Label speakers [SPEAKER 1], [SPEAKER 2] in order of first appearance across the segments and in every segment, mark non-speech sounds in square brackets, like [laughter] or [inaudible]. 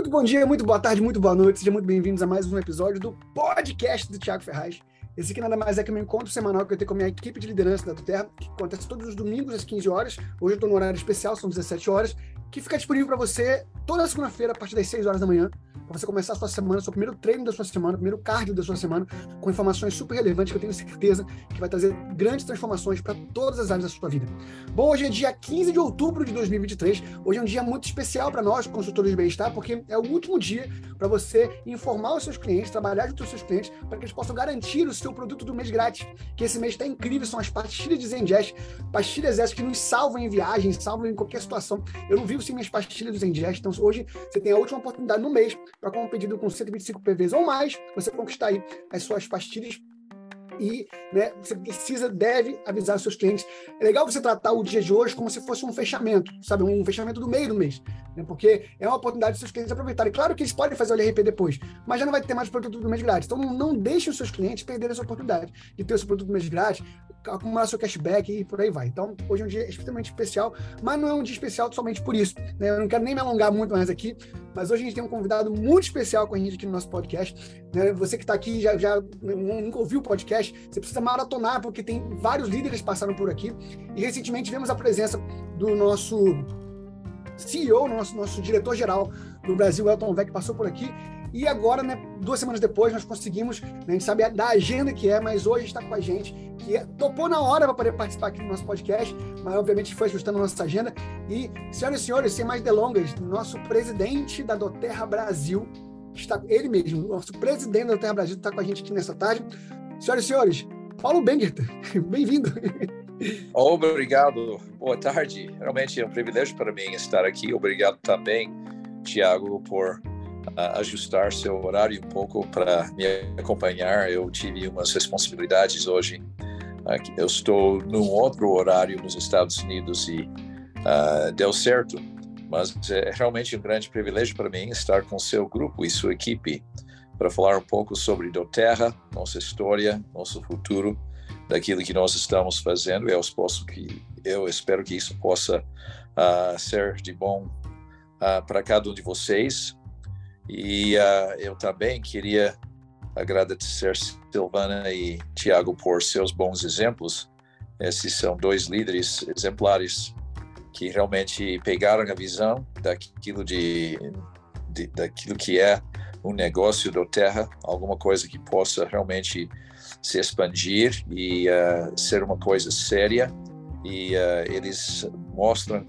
[SPEAKER 1] Muito bom dia, muito boa tarde, muito boa noite. Sejam muito bem-vindos a mais um episódio do podcast do Thiago Ferraz. Esse aqui nada mais é que meu encontro semanal que eu tenho com a minha equipe de liderança da Terra, que acontece todos os domingos às 15 horas. Hoje eu estou no horário especial, são 17 horas, que fica disponível para você toda segunda-feira a partir das 6 horas da manhã para você começar a sua semana, seu primeiro treino da sua semana, primeiro cardio da sua semana, com informações super relevantes que eu tenho certeza que vai trazer grandes transformações para todas as áreas da sua vida. Bom, hoje é dia 15 de outubro de 2023. Hoje é um dia muito especial para nós, consultores de bem-estar, porque é o último dia para você informar os seus clientes, trabalhar junto com os seus clientes, para que eles possam garantir o seu produto do mês grátis. Que esse mês está incrível, são as pastilhas de Zengest, pastilhas essas que nos salvam em viagens, salvam em qualquer situação. Eu não vivo sem minhas pastilhas do Zengest, então hoje você tem a última oportunidade no mês para com um pedido com 125 PVs ou mais, você conquistar aí as suas pastilhas e né, você precisa, deve avisar os seus clientes. É legal você tratar o dia de hoje como se fosse um fechamento, sabe? Um fechamento do meio do mês. Né? Porque é uma oportunidade dos seus clientes aproveitarem. Claro que eles podem fazer o LRP depois, mas já não vai ter mais produto do mês grátis. Então não, deixe os seus clientes perderem essa oportunidade de ter o seu produto do mês grátis, acumular seu cashback e por aí vai. Então, hoje é um dia extremamente especial, mas não é um dia especial somente por isso. Né? Eu não quero nem me alongar muito mais aqui, mas hoje a gente tem um convidado muito especial com a gente aqui no nosso podcast. Né? Você que está aqui já, já nunca ouviu o podcast, você precisa maratonar, porque tem vários líderes que passaram por aqui. E recentemente tivemos a presença do nosso CEO, nosso, nosso diretor-geral do Brasil, Elton Vec, passou por aqui. E agora, né, duas semanas depois, nós conseguimos, né, a gente sabe da agenda que é, mas hoje está com a gente, que é, topou na hora para poder participar aqui do nosso podcast, mas obviamente foi ajustando a nossa agenda. E, senhoras e senhores, sem mais delongas, nosso presidente da Doterra Brasil, está ele mesmo, nosso presidente da Doterra Brasil, está com a gente aqui nessa tarde. Senhoras e senhores, Paulo Bengerter, [laughs] bem-vindo. [laughs]
[SPEAKER 2] Obrigado, boa tarde. Realmente é um privilégio para mim estar aqui. Obrigado também, Tiago, por uh, ajustar seu horário um pouco para me acompanhar. Eu tive umas responsabilidades hoje. Uh, eu estou num outro horário nos Estados Unidos e uh, deu certo. Mas é realmente um grande privilégio para mim estar com seu grupo e sua equipe para falar um pouco sobre Doterra, nossa história, nosso futuro, daquilo que nós estamos fazendo. Eu, posso que, eu espero que isso possa uh, ser de bom uh, para cada um de vocês. E uh, eu também queria agradecer Silvana e Tiago por seus bons exemplos. Esses são dois líderes exemplares que realmente pegaram a visão daquilo de, de daquilo que é um negócio do terra, alguma coisa que possa realmente se expandir e uh, ser uma coisa séria. E uh, eles mostram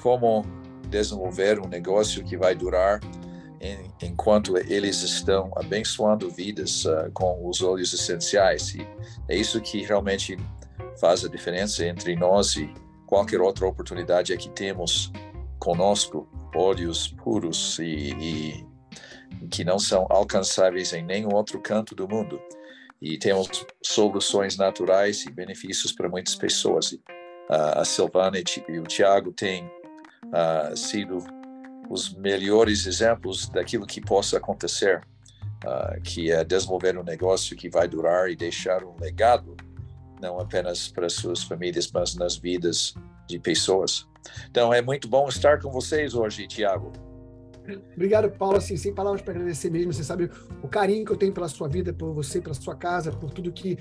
[SPEAKER 2] como desenvolver um negócio que vai durar em, enquanto eles estão abençoando vidas uh, com os olhos essenciais. E é isso que realmente faz a diferença entre nós e qualquer outra oportunidade é que temos conosco olhos puros e, e que não são alcançáveis em nenhum outro canto do mundo. E temos soluções naturais e benefícios para muitas pessoas. Uh, a Silvana e o Tiago têm uh, sido os melhores exemplos daquilo que possa acontecer, uh, que é desenvolver um negócio que vai durar e deixar um legado, não apenas para suas famílias, mas nas vidas de pessoas. Então é muito bom estar com vocês hoje, Tiago.
[SPEAKER 1] Obrigado, Paulo. Assim, sem palavras para agradecer mesmo. Você sabe o carinho que eu tenho pela sua vida, por você, pela sua casa, por tudo que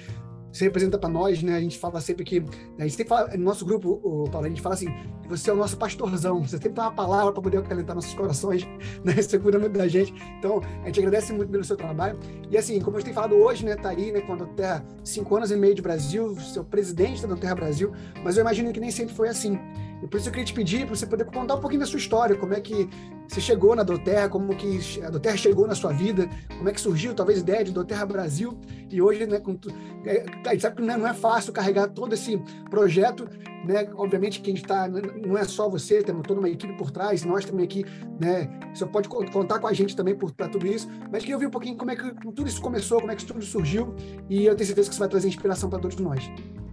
[SPEAKER 1] você representa para nós, né? A gente fala sempre que. Né, a gente sempre fala, no nosso grupo, o Paulo, a gente fala assim: você é o nosso pastorzão, você sempre tem uma palavra para poder acalentar nossos corações, [laughs] né? Você cuida muito da gente. Então, a gente agradece muito pelo seu trabalho. E assim, como a gente tem falado hoje, né? Tá aí, né? Com a Terra, cinco anos e meio de Brasil, seu presidente da Terra Brasil, mas eu imagino que nem sempre foi assim. E por isso eu queria te pedir para você poder contar um pouquinho da sua história, como é que você chegou na Doterra, como que a Doterra chegou na sua vida, como é que surgiu talvez a ideia de Doterra Brasil, e hoje, né, com, é, a gente sabe que não é fácil carregar todo esse projeto, né, obviamente que a gente está, não é só você, temos toda uma equipe por trás, nós também aqui, né, você pode contar com a gente também para tudo isso, mas queria ouvir um pouquinho como é que tudo isso começou, como é que tudo surgiu, e eu tenho certeza que isso vai trazer inspiração para todos nós.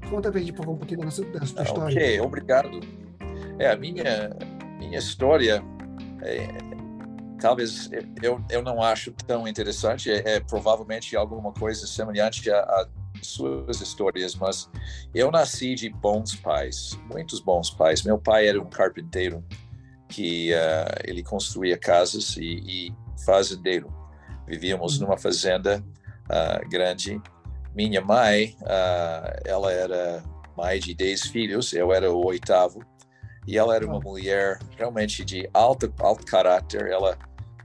[SPEAKER 1] Conta para a gente, por favor, um pouquinho da nossa, da sua história.
[SPEAKER 2] Ok, obrigado. É, a minha, minha história, é, talvez eu, eu não acho tão interessante, é, é provavelmente alguma coisa semelhante a, a, suas histórias, mas eu nasci de bons pais, muitos bons pais. Meu pai era um carpinteiro que uh, ele construía casas e, e fazendeiro. Vivíamos numa fazenda uh, grande. Minha mãe, uh, ela era mãe de 10 filhos, eu era o oitavo, e ela era uma mulher realmente de alto, alto caráter. Ela,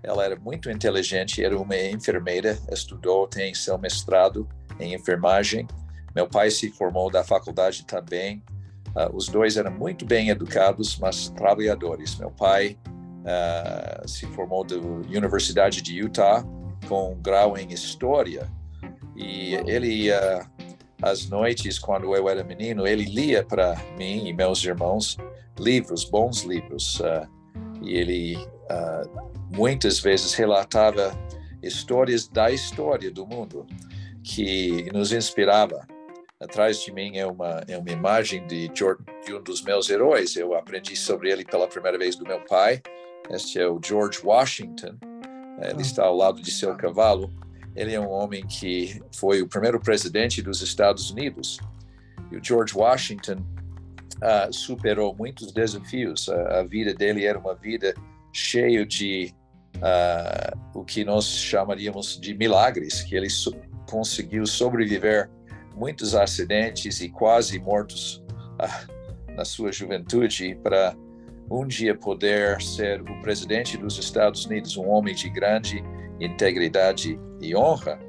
[SPEAKER 2] ela era muito inteligente, era uma enfermeira, estudou, tem seu mestrado em enfermagem. Meu pai se formou da faculdade também. Uh, os dois eram muito bem educados, mas trabalhadores. Meu pai uh, se formou da Universidade de Utah com um grau em História. E ele, uh, às noites, quando eu era menino, ele lia para mim e meus irmãos livros, bons livros. e ele muitas vezes relatava histórias da história do mundo que nos inspirava atrás de mim é uma, é uma imagem de, George, de um dos meus heróis. Eu aprendi sobre ele pela primeira vez do meu pai. Este é o George Washington. Ele está ao lado de seu cavalo. Ele é um homem que foi o primeiro presidente dos Estados Unidos. E o George Washington uh, superou muitos desafios. Uh, a vida dele era uma vida cheia de uh, o que nós chamaríamos de milagres, que ele so conseguiu sobreviver muitos acidentes e quase mortos ah, na sua juventude para um dia poder ser o presidente dos Estados Unidos, um homem de grande integridade e honra.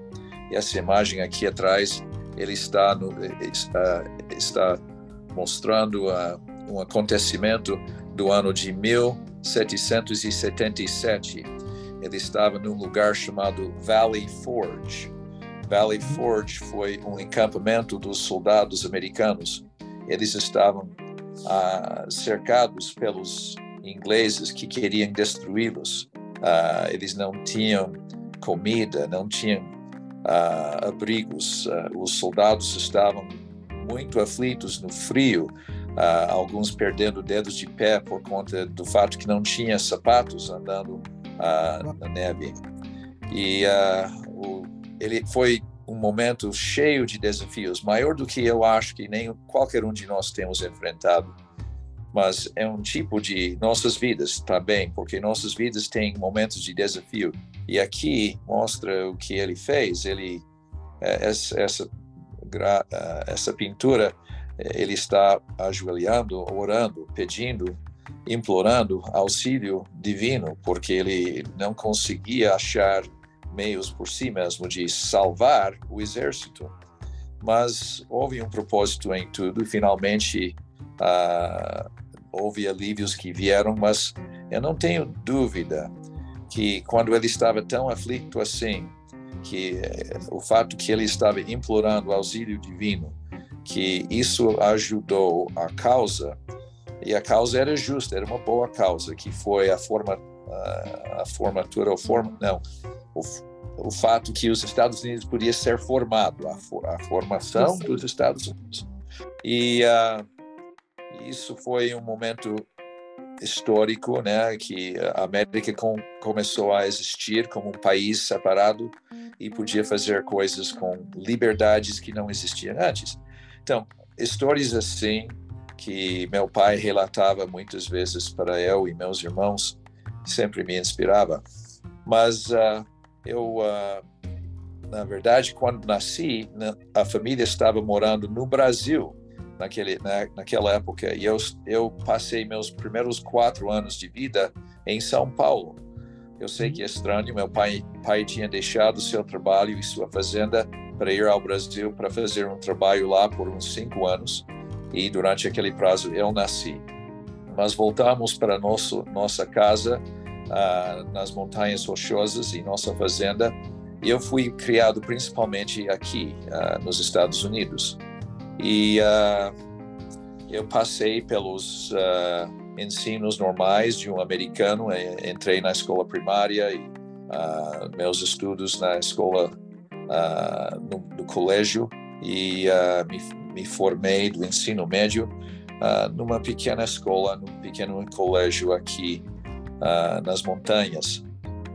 [SPEAKER 2] E essa imagem aqui atrás, ele está, no, está, está mostrando uh, um acontecimento do ano de 1777. Ele estava num lugar chamado Valley Forge Valley Forge foi um encampamento dos soldados americanos. Eles estavam ah, cercados pelos ingleses que queriam destruí-los. Ah, eles não tinham comida, não tinham ah, abrigos. Ah, os soldados estavam muito aflitos no frio, ah, alguns perdendo dedos de pé por conta do fato que não tinha sapatos andando ah, na neve. E o ele foi um momento cheio de desafios, maior do que eu acho que nem qualquer um de nós temos enfrentado. Mas é um tipo de nossas vidas também, porque nossas vidas têm momentos de desafio. E aqui mostra o que ele fez. Ele é, essa essa, é, essa pintura, ele está ajoelhando, orando, pedindo, implorando auxílio divino, porque ele não conseguia achar meios por si mesmo de salvar o exército, mas houve um propósito em tudo. Finalmente, uh, houve alívios que vieram, mas eu não tenho dúvida que quando ele estava tão aflito assim, que o fato que ele estava implorando auxílio divino, que isso ajudou a causa e a causa era justa, era uma boa causa, que foi a forma a, formatura, o forma, não, o, o fato que os Estados Unidos podia ser formado, a, a formação dos Estados Unidos. E uh, isso foi um momento histórico, né, que a América com, começou a existir como um país separado e podia fazer coisas com liberdades que não existiam antes. Então, histórias assim que meu pai relatava muitas vezes para eu e meus irmãos sempre me inspirava. Mas uh, eu, uh, na verdade, quando nasci, né, a família estava morando no Brasil naquele, na, naquela época e eu, eu passei meus primeiros quatro anos de vida em São Paulo. Eu sei que é estranho, meu pai, pai tinha deixado seu trabalho e sua fazenda para ir ao Brasil para fazer um trabalho lá por uns cinco anos e durante aquele prazo eu nasci. Mas voltamos para nosso nossa casa uh, nas montanhas rochosas e nossa fazenda. E eu fui criado principalmente aqui, uh, nos Estados Unidos. E uh, eu passei pelos ensinos normais de um americano. Entrei na escola primária e meus estudos na escola, no, no, colégio e me, me formei do ensino médio Uh, numa pequena escola, num pequeno colégio aqui uh, nas montanhas.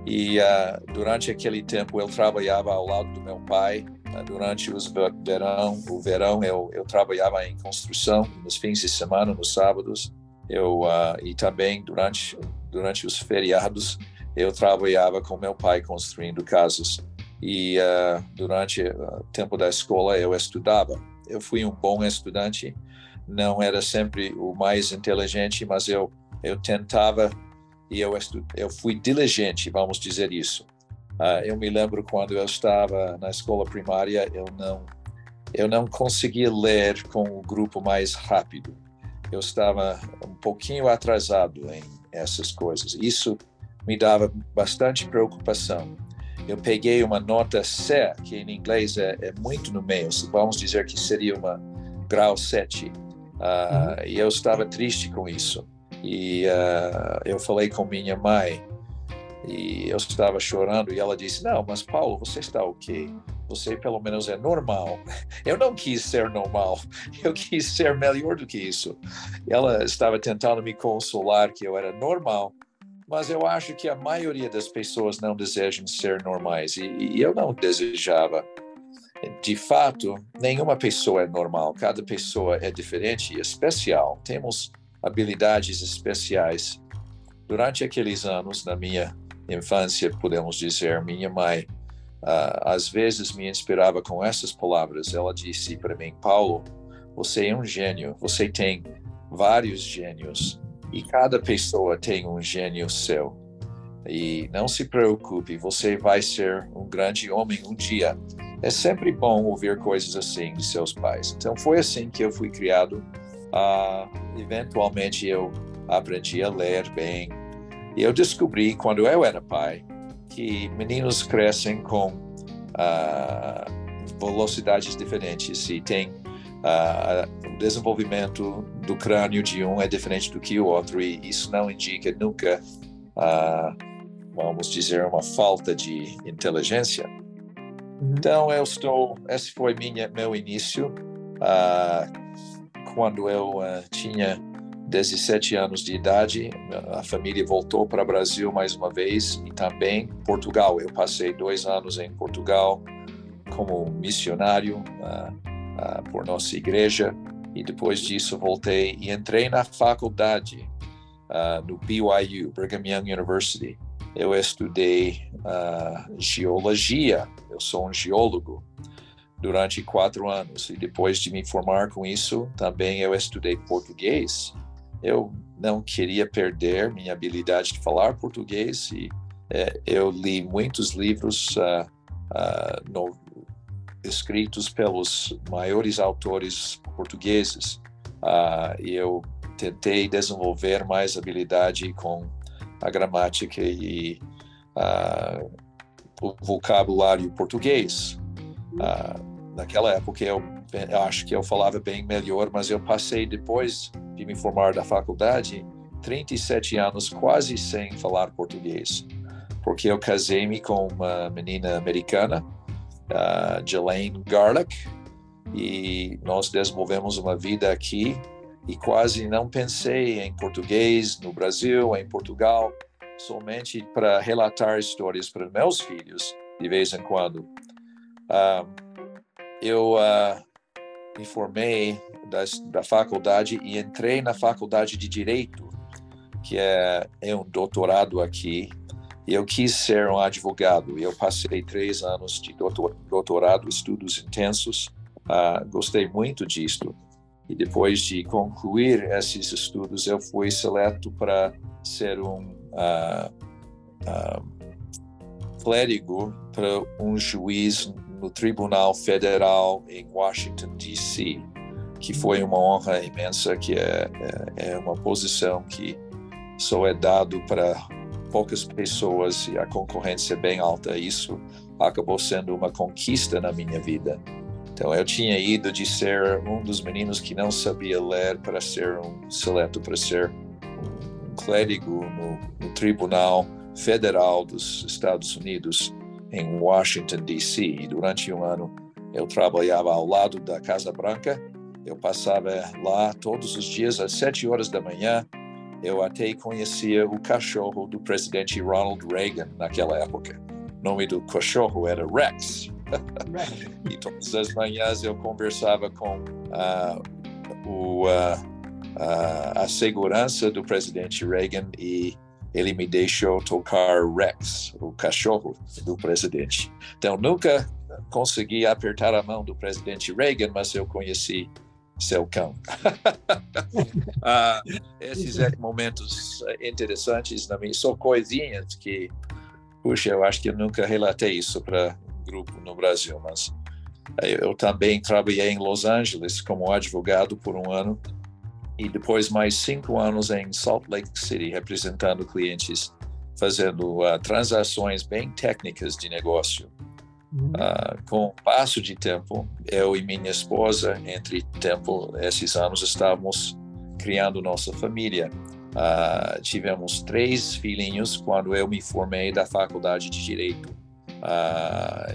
[SPEAKER 2] E uh, durante aquele tempo eu trabalhava ao lado do meu pai. Uh, durante os verão, o verão eu, eu trabalhava em construção nos fins de semana, nos sábados. Eu uh, e também durante durante os feriados eu trabalhava com meu pai construindo casas e uh, durante o tempo da escola eu estudava. Eu fui um bom estudante, não era sempre o mais inteligente, mas eu eu tentava e eu estu, eu fui diligente, vamos dizer isso. Uh, eu me lembro quando eu estava na escola primária, eu não eu não conseguia ler com o grupo mais rápido. Eu estava um pouquinho atrasado em essas coisas. Isso me dava bastante preocupação. Eu peguei uma nota C, que em inglês é, é muito no meio, vamos dizer que seria uma grau 7. Uh, uhum. E eu estava triste com isso. E uh, eu falei com minha mãe, e eu estava chorando, e ela disse: Não, mas Paulo, você está ok você pelo menos é normal. [laughs] Eu não quis ser normal, [laughs] eu quis ser melhor do que isso. Ela estava tentando me consolar que eu era normal, mas eu acho que a maioria das pessoas não desejam ser normais e, e eu não desejava. De fato, nenhuma pessoa é normal, cada pessoa é diferente e especial. Temos habilidades especiais. Durante aqueles anos, na minha infância, podemos dizer, minha mãe uh, às vezes me inspirava com essas palavras. Ela disse para mim, Paulo, você é um gênio, você tem vários gênios e cada pessoa tem um gênio seu. E não se preocupe, você vai ser um grande homem um dia. É sempre bom ouvir coisas assim de seus pais. Então foi assim que eu fui criado. Uh, eventualmente eu aprendi a ler bem. E eu descobri quando eu era pai que meninos crescem com uh, velocidades diferentes e tem uh, o desenvolvimento do crânio de um é diferente do que o outro e isso não indica nunca, uh, vamos dizer, uma falta de inteligência. Uhum. Então eu estou, esse foi minha meu início quando eu tinha 17 anos de idade, a família voltou para o Brasil mais uma vez e também Portugal. Eu passei dois anos em Portugal como missionário uh, uh, por nossa igreja e depois disso voltei e entrei na faculdade uh, no BYU, Brigham Young University. Eu estudei geologia, eu sou um geólogo durante quatro anos e depois de me formar com isso também eu estudei português eu não queria perder minha habilidade de falar português e é, eu li muitos livros uh, uh, no, escritos pelos maiores autores portugueses uh, e eu tentei desenvolver mais habilidade com a gramática e o vocabulário português. naquela época eu, eu acho que eu falava bem melhor, mas eu passei depois de me formar da faculdade, 37 anos quase sem falar português, porque eu casei-me com uma menina americana, uh, Jelaine Garlick, e nós desenvolvemos uma vida aqui e quase não pensei em português no Brasil, em Portugal, somente para relatar histórias para meus filhos de vez em quando. Uh, eu uh, me formei da, da faculdade e entrei na faculdade de Direito, que é, é um doutorado aqui. Eu quis ser um advogado. Eu passei três anos de doutor, doutorado, estudos intensos. Uh, gostei muito disto. E depois de concluir esses estudos, eu fui seleto para ser um uh, uh, clérigo para um juiz no Tribunal Federal em Washington, D.C que foi uma honra imensa, que é, é, é uma posição que só é dado para poucas pessoas e a concorrência é bem alta. Isso acabou sendo uma conquista na minha vida. Então eu tinha ido de ser um dos meninos que não sabia ler para ser um seleto para ser um clérigo no, no Tribunal Federal dos Estados Unidos em Washington D.C. E durante um ano eu trabalhava ao lado da Casa Branca eu passava lá todos os dias às sete horas da manhã. Eu até conhecia o cachorro do presidente Ronald Reagan naquela época. O nome do cachorro era Rex. [laughs] e todas as manhãs eu conversava com uh, o, uh, uh, a segurança do presidente Reagan e ele me deixou tocar Rex, o cachorro do presidente. Então, nunca consegui apertar a mão do presidente Reagan, mas eu conheci seu cão. uh, [laughs] esses é momentos interessantes na minha, são coisinhas que, puxa, eu acho que eu nunca relatei isso para um grupo no Brasil, mas eu também trabalhei em Los Angeles como advogado por um ano e depois mais cinco anos em Salt Lake City, representando clientes, fazendo uh, transações bem técnicas de negócio. Uhum. Uh, com o passo de tempo, eu e minha esposa, entre tempo, esses anos, estávamos criando nossa família. Uh, tivemos três filhinhos quando eu me formei da faculdade de Direito.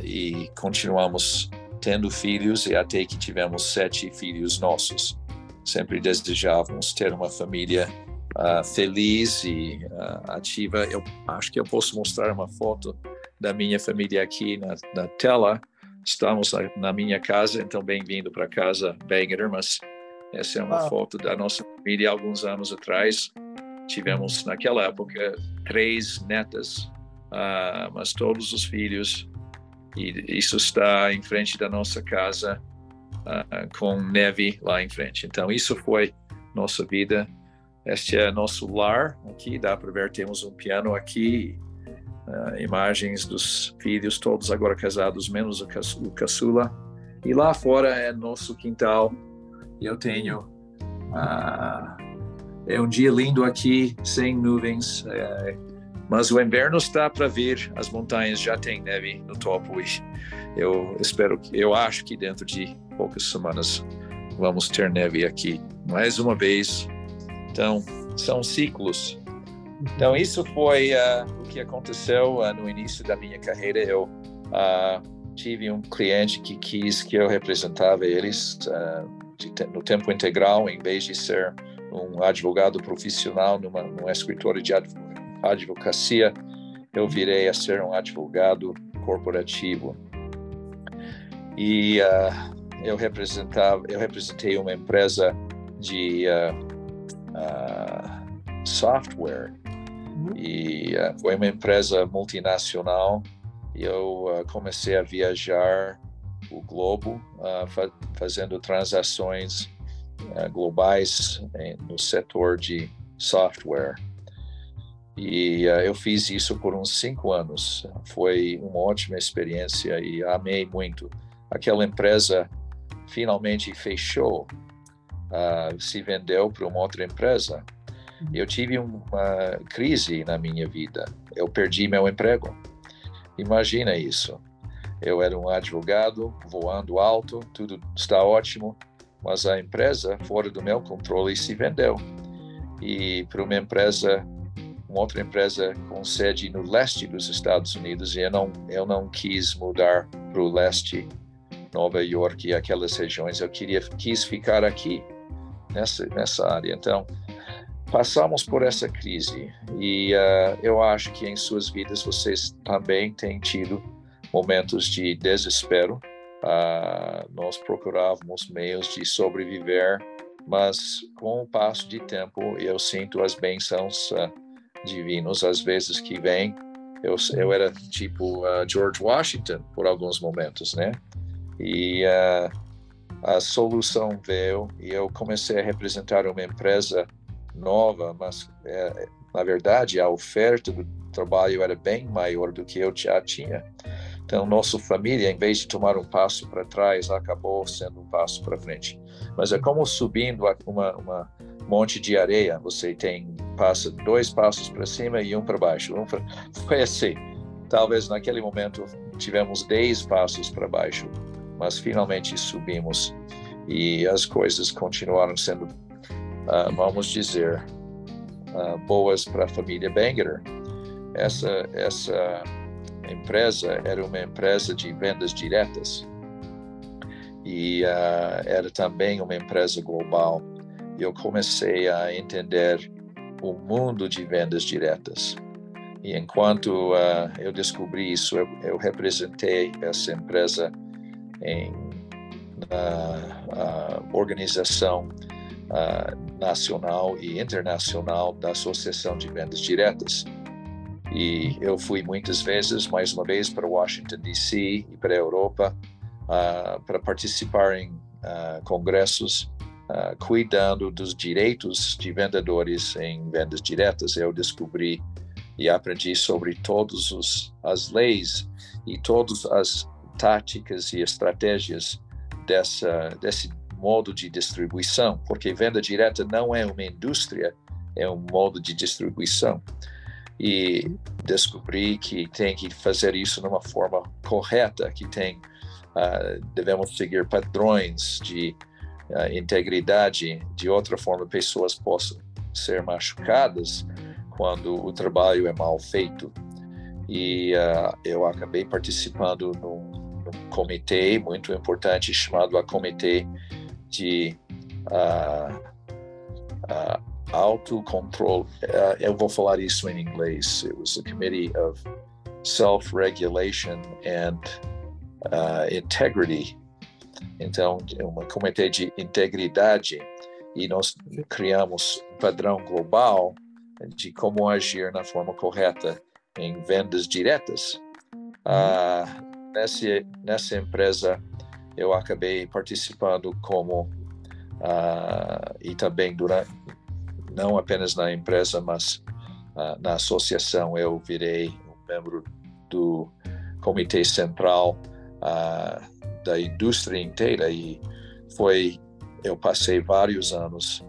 [SPEAKER 2] e continuamos tendo filhos e até que tivemos sete filhos nossos sempre desejávamos ter uma família uh, feliz e uh, ativa. Eu acho que eu posso mostrar uma foto da minha família aqui na, na tela. Estamos na, na, minha casa, então bem-vindo para casa, Banger, mas essa é uma foto da nossa família alguns anos atrás. Tivemos, naquela época, três netas, uh, mas todos os filhos, e isso está em frente da nossa casa uh, com neve lá em frente. Então, isso foi nossa vida. Este é nosso lar aqui, dá para ver, temos um piano aqui, uh, imagens dos filhos, todos agora casados, menos o, caçula. E lá fora é nosso quintal. Eu tenho. Uh, é um dia lindo aqui, sem nuvens, é, mas o inverno está para vir. As montanhas já têm neve no topo e eu espero eu acho que dentro de poucas semanas vamos ter neve aqui mais uma vez. Então, são ciclos. Então, isso foi uh, o que aconteceu uh, no início da minha carreira. Eu uh, tive um cliente que quis que eu representava eles de, no tempo integral, em vez de ser um advogado profissional numa, num escritório de advocacia, eu virei a ser um advogado corporativo. E uh, eu representava, eu representei uma empresa de uh, uh, software uhum. e uh, foi uma empresa multinacional. E eu comecei a viajar o globo, fa fazendo transações globais em, no setor de software. E eu fiz isso por uns cinco anos. Foi uma ótima experiência e amei muito. Aquela empresa finalmente fechou, uh, se vendeu para uma outra empresa, uhum. eu tive uma crise na minha vida. Eu perdi meu emprego. Imagina isso. Eu era um advogado, voando alto, tudo está ótimo, mas a empresa, fora do meu controle, se vendeu. E para uma empresa, uma outra empresa com sede no leste dos Estados Unidos, e eu não, eu não quis mudar para o leste Nova York e aquelas regiões. Eu queria quis ficar aqui nessa nessa área. Então passamos por essa crise e uh, eu acho que em suas vidas vocês também têm tido momentos de desespero. Uh, nós procurávamos meios de sobreviver, mas com o passo de tempo eu sinto as bênçãos uh, divinas às vezes que vêm. Eu, eu era tipo George Washington por alguns momentos, né? E uh, a solução veio e eu comecei a representar uma empresa nova, mas é, na verdade a oferta do trabalho era bem maior do que eu já tinha. Então, nossa família, em vez de tomar um passo para trás, acabou sendo um passo para frente. Mas é como subindo uma, uma monte de areia. Você tem passa dois passos para cima e um para baixo. Um pra... Foi assim. Talvez naquele momento tivemos dez passos para baixo mas finalmente subimos e as coisas continuaram sendo, uh, vamos dizer, uh, boas para a família Banger. Essa, essa empresa era uma empresa de vendas diretas e uh, era também uma empresa global. Eu comecei a entender o mundo de vendas diretas. E enquanto eu descobri isso, eu, eu representei essa empresa em na organização uh, nacional e internacional da Associação de Vendas Diretas. E eu fui muitas vezes, mais uma vez, para Washington, D.C. e para a Europa uh, para participar em uh, congressos cuidando dos direitos de vendedores em vendas diretas. Eu descobri e aprendi sobre todas as leis e todas as táticas e estratégias dessa, desse modo de distribuição, porque venda direta não é uma indústria, é um modo de distribuição. E descobri que tem que fazer isso de uma forma correta, que tem uh, devemos seguir padrões de uh, integridade, de outra forma pessoas possam ser machucadas quando o trabalho é mal feito. E uh, eu acabei participando num, comitê muito importante chamado a Comitê de uh, uh, autocontrol. Uh, eu vou falar isso em inglês. It was a committee of self-regulation and uh, integrity. Então, é um comitê de integridade e nós criamos um padrão global de como agir na forma correta em vendas diretas. Uh, nessa, nessa empresa, eu acabei participando como uh, e também durante não apenas na empresa mas uh, na associação eu virei um membro do comitê central uh, da indústria inteira. E foi eu passei vários anos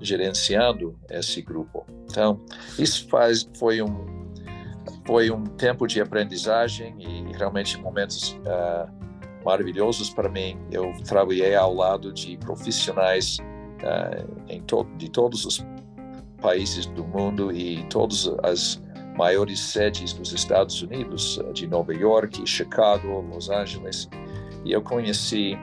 [SPEAKER 2] gerenciando esse grupo. Então isso faz foi um foi um tempo de aprendizagem e realmente momentos uh, maravilhosos para mim. Eu trabalhei ao lado de profissionais uh, to de todos os países do mundo e todas as maiores sedes dos Estados Unidos, de Nova York, Chicago, Los Angeles, e eu conheci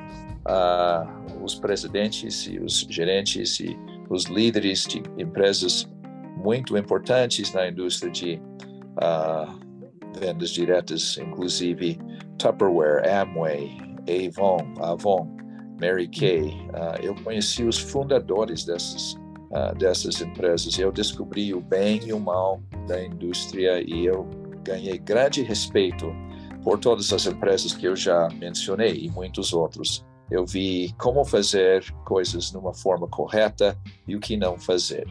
[SPEAKER 2] uh, os presidentes e os gerentes e os líderes de empresas muito importantes na indústria de vendas diretas, inclusive Tupperware, Amway, Avon, Avon, Mary Kay. Uh, eu conheci os fundadores dessas, uh, dessas empresas eu descobri o bem e o mal da indústria e eu ganhei grande respeito por todas as empresas que eu já mencionei e muitos outros. Eu vi como fazer coisas de uma forma correta e o que não fazer.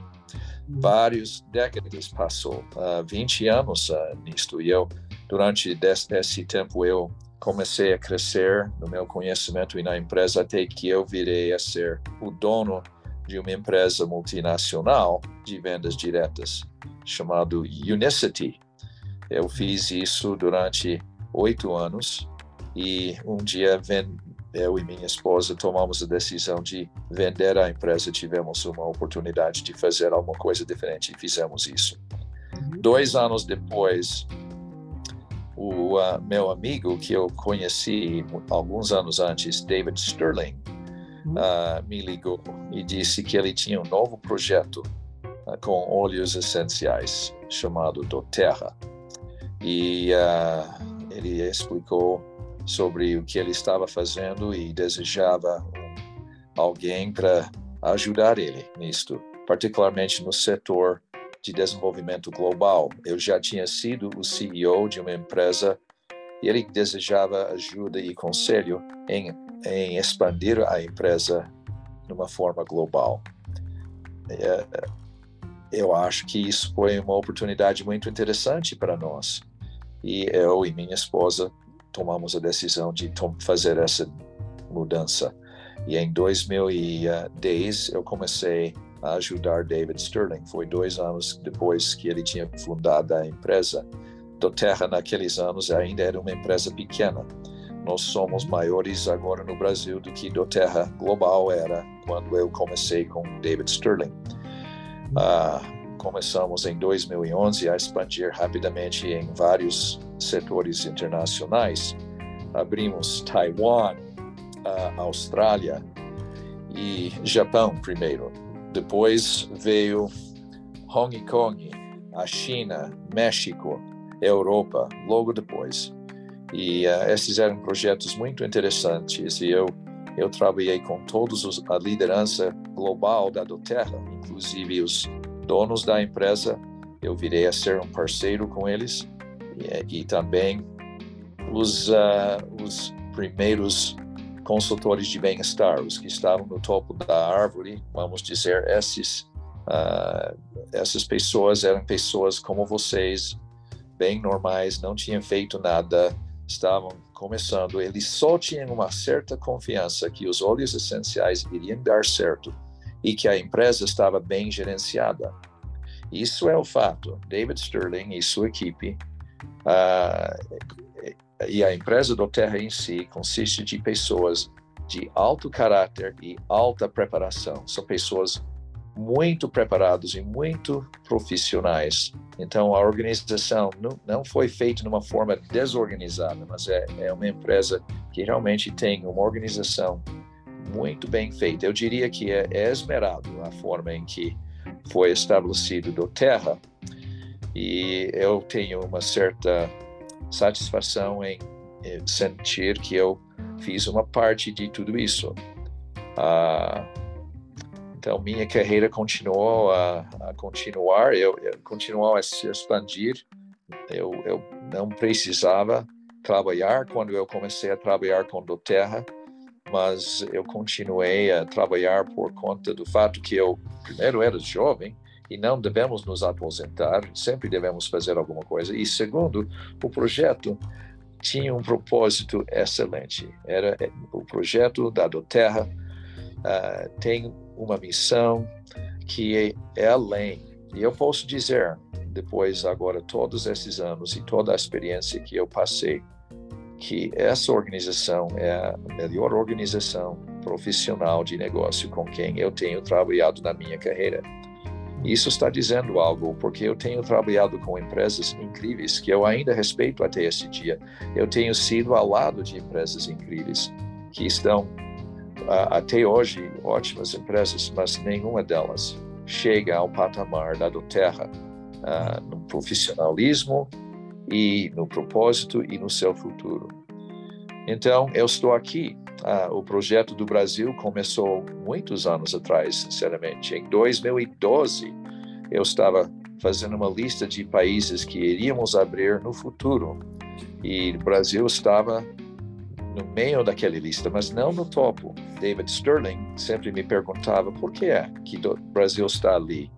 [SPEAKER 2] Vários décadas passou, uh, 20 anos uh, nisto, e eu durante esse tempo eu comecei a crescer no meu conhecimento e na empresa até que eu virei a ser o dono de uma empresa multinacional de vendas diretas chamado Unicity. Eu fiz isso durante oito anos e um dia eu e minha esposa tomamos a decisão de vender a empresa. Tivemos uma oportunidade de fazer alguma coisa diferente e fizemos isso. Uhum. Dois anos depois, o uh, meu amigo que eu conheci alguns anos antes, David Sterling, uh, me ligou e disse que ele tinha um novo projeto uh, com óleos essenciais chamado doTERRA. E ele explicou sobre o que ele estava fazendo e desejava alguém para ajudar ele nisto, particularmente no setor de desenvolvimento global. Eu já tinha sido o CEO de uma empresa e ele desejava ajuda e conselho em, em expandir a empresa de uma forma global. É, eu acho que isso foi uma oportunidade muito interessante para nós. E eu e minha esposa tomamos a decisão de fazer essa mudança. E em 2010 eu comecei a ajudar David Sterling. Foi dois anos depois que ele tinha fundado a empresa. doTERRA naqueles anos ainda era uma empresa pequena. Nós somos maiores agora no Brasil do que doTERRA Global era quando eu comecei com David Sterling. Uh, começamos em 2011 a expandir rapidamente em vários setores internacionais. Abrimos Taiwan, Austrália e Japão primeiro depois veio Hong Kong, a China, México, Europa, logo depois. E uh, esses eram projetos muito interessantes e eu eu trabalhei com todos os, a liderança global da Doterra, inclusive os donos da empresa, eu virei a ser um parceiro com eles e, e também os, uh, os primeiros consultores de bem-estar, os que estavam no topo da árvore, vamos dizer, esses, uh, essas pessoas eram pessoas como vocês, bem normais, não tinham feito nada, estavam começando, eles só tinham uma certa confiança que os óleos essenciais iriam dar certo e que a empresa estava bem gerenciada. Isso é o fato. David Sterling e sua equipe uh, e a empresa do Terra em si consiste de pessoas de alto caráter e alta preparação. São pessoas muito preparados e muito profissionais. Então, a organização não, não foi feita de uma forma desorganizada, mas é, é uma empresa que realmente tem uma organização muito bem feita. Eu diria que é, é esmerado a forma em que foi estabelecido do Terra e eu tenho uma certa satisfação em, em sentir que eu fiz uma parte de tudo isso. Ah, então, minha carreira continuou a, a continuar, eu, eu, continuou a se expandir. Eu, eu não precisava trabalhar quando eu comecei a trabalhar com Doterra, mas eu continuei a trabalhar por conta do fato que eu, primeiro, era jovem e não devemos nos aposentar, sempre devemos fazer alguma coisa. E segundo, o projeto tinha um propósito excelente. Era o projeto da Doterra uh, tem uma missão que é, é além. E eu posso dizer, depois agora todos esses anos e toda a experiência que eu passei, que essa organização é a melhor organização profissional de negócio com quem eu tenho trabalhado na minha carreira. Isso está dizendo algo, porque eu tenho trabalhado com empresas incríveis que eu ainda respeito até esse dia. Eu tenho sido ao lado de empresas incríveis que estão até hoje ótimas empresas, mas nenhuma delas chega ao patamar da Doterra uh, no profissionalismo e no propósito e no seu futuro. Então, eu estou aqui. Uh, o projeto do Brasil começou muitos anos atrás, sinceramente. Em 2012, eu estava fazendo uma lista de países que iríamos abrir no futuro. E o Brasil estava no meio daquela lista, mas não no topo. David Sterling sempre me perguntava por que é que o Brasil está ali.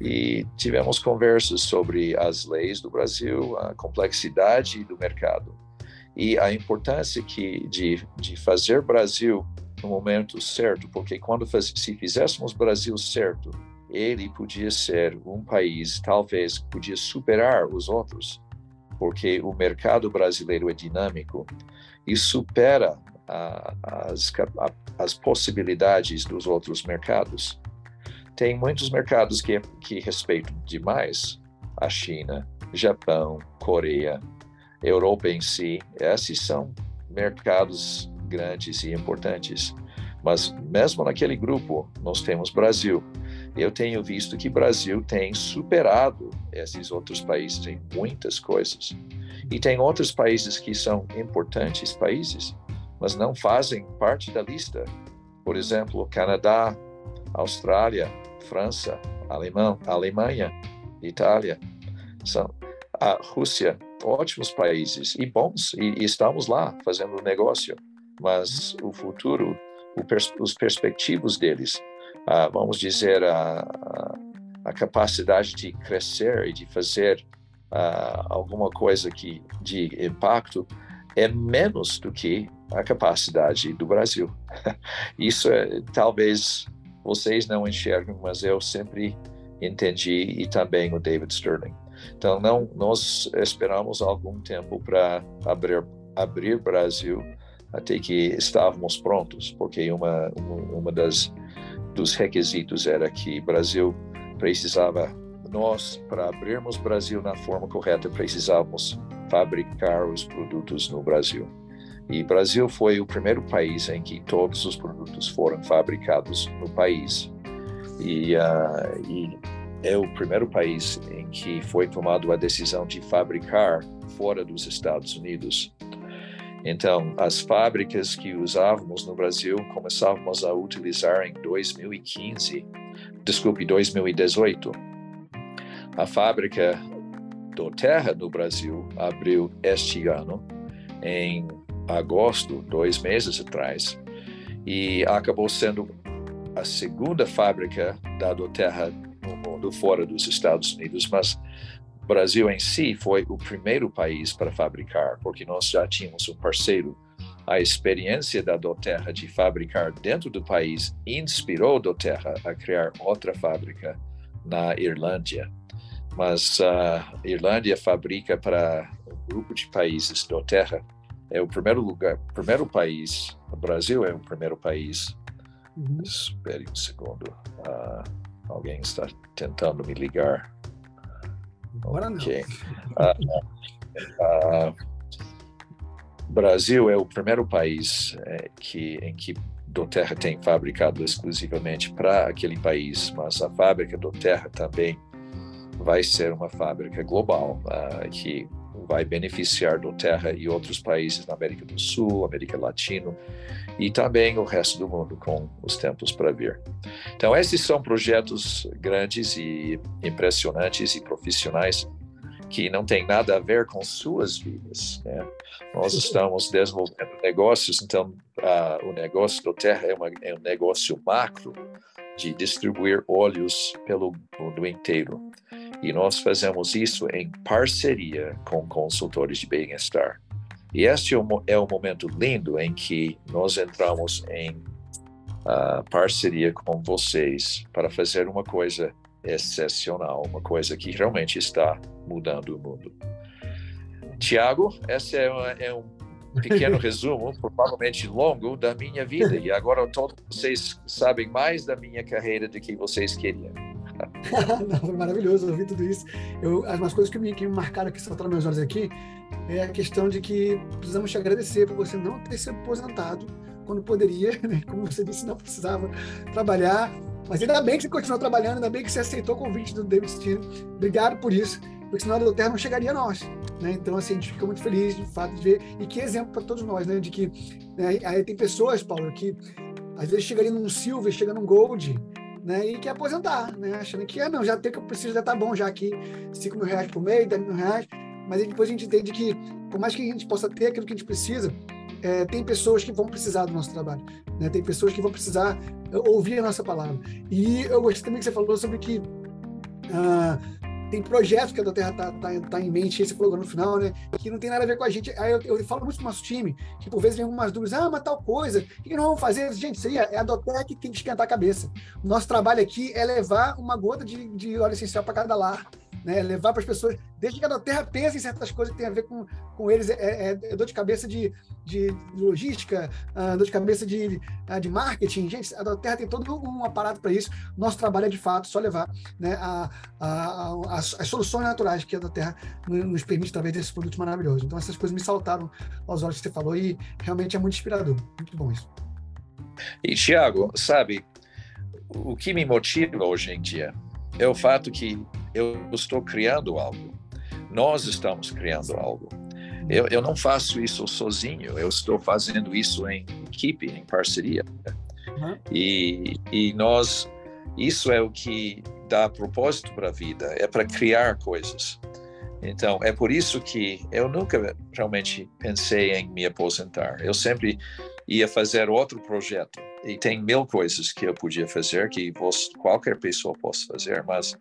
[SPEAKER 2] E tivemos conversas sobre as leis do Brasil, a complexidade do mercado e a importância que de, de fazer Brasil no momento certo, porque quando faz, se fizéssemos Brasil certo, ele podia ser um país, talvez podia superar os outros, porque o mercado brasileiro é dinâmico e supera a, as, a, as possibilidades dos outros mercados. Tem muitos mercados que, que respeitam demais a China, Japão, Coreia, Europa em si. Esses são mercados grandes e importantes. Mas mesmo naquele grupo, nós temos Brasil. Eu tenho visto que Brasil tem superado esses outros países em muitas coisas. E tem outros países que são importantes países, mas não fazem parte da lista. Por exemplo, Canadá, Austrália, França, Alemão, Alemanha, Itália, são a Rússia, ótimos países e bons, e, e estamos lá fazendo negócio, mas o futuro, o pers os perspectivos deles, ah, vamos dizer, a, a, a capacidade de crescer e de fazer uh, alguma coisa que de impacto é menos do que a capacidade do Brasil. [laughs] Isso é, talvez vocês não enxergam, mas eu sempre entendi e também o David Sterling. Então não nós esperamos algum tempo para abrir abrir Brasil até que estávamos prontos, porque uma uma das dos requisitos era que Brasil precisava nós, para abrirmos Brasil na forma correta, precisávamos fabricar os produtos no Brasil. E Brasil foi o primeiro país em que todos os produtos foram fabricados no país. E, uh, e é o primeiro país em que foi tomada a decisão de fabricar fora dos Estados Unidos. Então, as fábricas que usávamos no Brasil começávamos a utilizar em 2015, desculpe, 2018. A fábrica do Terra no Brasil abriu este ano, em agosto, dois meses atrás, e acabou sendo a segunda fábrica da Doterra no mundo fora dos Estados Unidos, mas o Brasil em si foi o primeiro país para fabricar, porque nós já tínhamos um parceiro. A experiência da Doterra de fabricar dentro do país inspirou a Doterra a criar outra fábrica na Irlândia. Mas a Irlândia fabrica para um grupo de países Doterra. É o primeiro lugar, primeiro país. O Brasil é o primeiro país. Uhum. Espere um segundo. Uh, alguém está tentando me ligar.
[SPEAKER 1] Agora okay.
[SPEAKER 2] não. Uh, uh, Brasil é o primeiro país é, que, em que Doterra tem fabricado exclusivamente para aquele país, mas a fábrica Doterra também vai ser uma fábrica global que vai beneficiar Doterra e outros países na América do Sul, América Latina e também o resto do mundo com os tempos para vir. Então, esses são projetos grandes e impressionantes e profissionais que não tem nada a ver com suas vidas. Né? Nós estamos desenvolvendo negócios, então o negócio do Terra é, uma, é, um negócio macro de distribuir óleos pelo mundo inteiro. E nós fazemos isso em parceria com consultores de bem-estar. E este é um, é momento lindo em que nós entramos em uh, parceria com vocês para fazer uma coisa excepcional, uma coisa que realmente está mudando o mundo. Tiago, esse é, uma, é um pequeno [laughs] resumo, provavelmente longo, da minha vida. E agora todos vocês sabem mais da minha carreira do que vocês queriam. [laughs]
[SPEAKER 1] Não, foi maravilhoso ouvir tudo isso. Eu, as coisas que me, que me marcaram aqui, saltaram meus olhos aqui, é a questão de que precisamos te agradecer por você não ter se aposentado quando poderia, [laughs] né? como você disse, não precisava trabalhar. Mas ainda bem que você continuou trabalhando, ainda bem que você aceitou o convite do David Steele. Obrigado por isso, porque senão a Doterra não chegaria a nós. Né? Então, assim, a gente fica muito feliz de fato de ver. E que exemplo para todos nós, né? De que né? aí tem pessoas, Paulo, que às vezes chegariam num Silver, chega num Gold, né, e quer aposentar, né, achando que, ah, não, já tem que eu preciso, já tá bom, já aqui 5 mil reais por mês, 10 mil reais, mas aí depois a gente entende que, por mais que a gente possa ter aquilo que a gente precisa, é, tem pessoas que vão precisar do nosso trabalho, né, tem pessoas que vão precisar ouvir a nossa palavra. E eu gostei também que você falou sobre que ah, tem projetos que a Terra está tá, tá em mente, esse falou no final, né? Que não tem nada a ver com a gente. Aí eu, eu falo muito pro nosso time, que por vezes vem algumas dúvidas, ah, mas tal coisa, o que, nós vamos fazer? Gente, isso aí é a Doterra que tem que esquentar a cabeça. O nosso trabalho aqui é levar uma gota de, de óleo essencial para cada lar né? levar para as pessoas, desde que a Terra pense em certas coisas que tem a ver com, com eles, é, é, é dor de cabeça de, de logística, uh, dor de cabeça de, uh, de marketing. Gente, a Terra tem todo um aparato para isso. Nosso trabalho é, de fato, só levar né, a, a, a, as, as, soluções naturais que a Terra nos permite através desses produtos maravilhosos. Então, essas coisas me saltaram aos olhos que você falou e realmente é muito inspirador. Muito bom isso.
[SPEAKER 2] E, Tiago, sabe, o que me motiva hoje em dia é o fato que eu estou criando algo. Nós estamos criando algo. Eu, eu não faço isso sozinho, eu estou fazendo isso em equipe, em parceria. Uhum. E, e nós, isso é o que dá propósito para a vida, é para criar coisas. Então, é por isso que eu nunca realmente pensei em me aposentar. Eu sempre ia fazer outro projeto. E tem mil coisas que eu podia fazer, que qualquer pessoa possa fazer, mas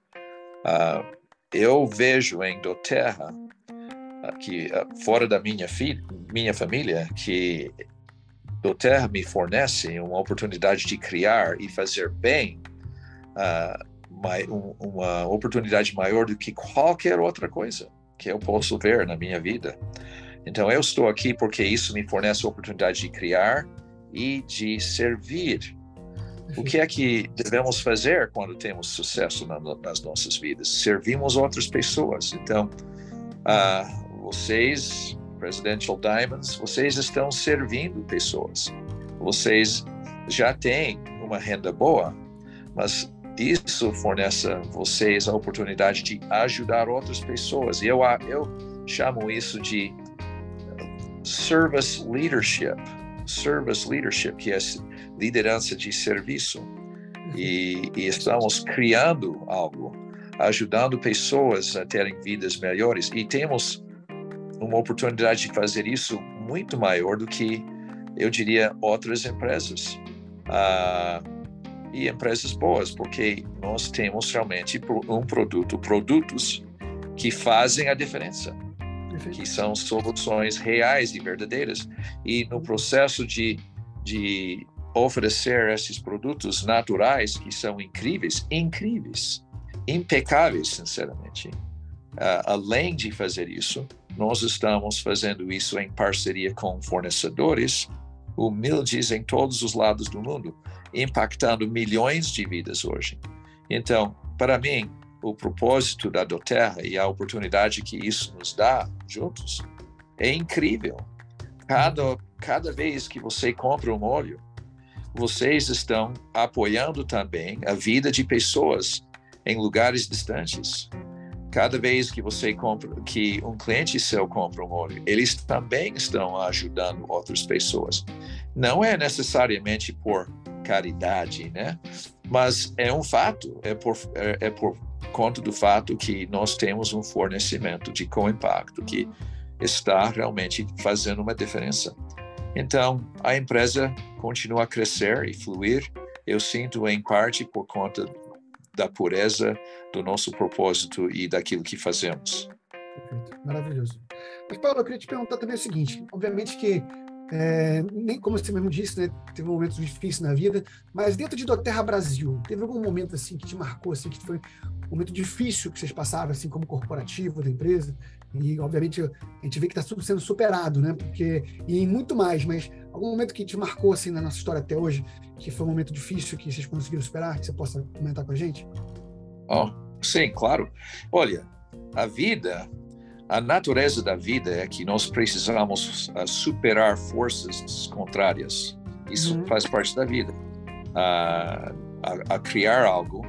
[SPEAKER 2] Uh, eu vejo em Doterra, que uh, fora da minha, minha família, que Doterra me fornece uma oportunidade de criar e fazer bem, uh, um, uma oportunidade maior do que qualquer outra coisa que eu posso ver na minha vida. Então, eu estou aqui porque isso me fornece a oportunidade de criar e de servir o que é que devemos fazer quando temos sucesso na, nas nossas vidas? Servimos outras pessoas. Então, uh, vocês, Presidential Diamonds, vocês estão servindo pessoas. Vocês já têm uma renda boa, mas isso fornece a vocês a oportunidade de ajudar outras pessoas. E eu, eu chamo isso de service leadership, service leadership, que é liderança de serviço. E, e estamos criando algo, ajudando pessoas a terem vidas melhores. E temos uma oportunidade de fazer isso muito maior do que, eu diria, outras empresas. Ah, e empresas boas, porque nós temos realmente um produto, produtos que fazem a diferença, que são soluções reais e verdadeiras. E no processo de, de oferecer esses produtos naturais, que são incríveis, incríveis, impecáveis, sinceramente. Uh, além de fazer isso, nós estamos fazendo isso em parceria com fornecedores humildes em todos os lados do mundo, impactando milhões de vidas hoje. Então, para mim, o propósito da Doterra e a oportunidade que isso nos dá juntos é incrível. Cada, cada vez que você compra um óleo, vocês estão apoiando também a vida de pessoas em lugares distantes. Cada vez que você compra, que um cliente seu compra um óleo, eles também estão ajudando outras pessoas. Não é necessariamente por caridade, né? Mas é um fato, é por, é, é por conta do fato que nós temos um fornecimento de co-impacto que está realmente fazendo uma diferença. Então, a empresa continua a crescer e fluir. Eu sinto, em parte, por conta da pureza do nosso propósito e daquilo que fazemos.
[SPEAKER 1] Perfeito, maravilhoso. Mas, Paulo, eu queria te perguntar também o seguinte: obviamente que é, nem como você mesmo disse, né, teve momentos difíceis na vida, mas dentro de Doterra Brasil, teve algum momento assim que te marcou, assim, que foi um momento difícil que vocês passaram, assim, como corporativo da empresa? E, obviamente, a gente vê que está sendo superado, né? Porque, e muito mais, mas algum momento que te marcou, assim, na nossa história até hoje, que foi um momento difícil que vocês conseguiram superar, que você possa comentar com a gente?
[SPEAKER 2] Oh, sim, claro. Olha, a vida a natureza da vida é que nós precisamos uh, superar forças contrárias. Isso uhum. faz parte da vida. Uh, a, a, criar algo,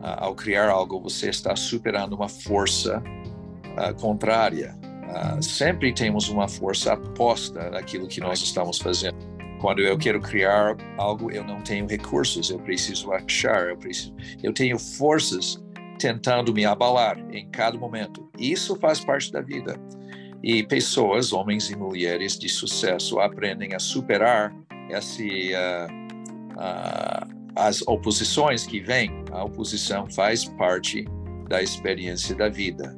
[SPEAKER 2] ao criar algo, você está superando uma força contrária. Uhum. sempre temos uma força aposta naquilo que nós estamos fazendo. Quando eu quero criar algo, eu não tenho recursos, eu preciso achar, eu preciso, eu tenho forças tentando me abalar em cada momento. Isso faz parte da vida. E pessoas, homens e mulheres de sucesso, aprendem a superar esse, uh, uh, as oposições que vêm. A oposição faz parte da experiência da vida.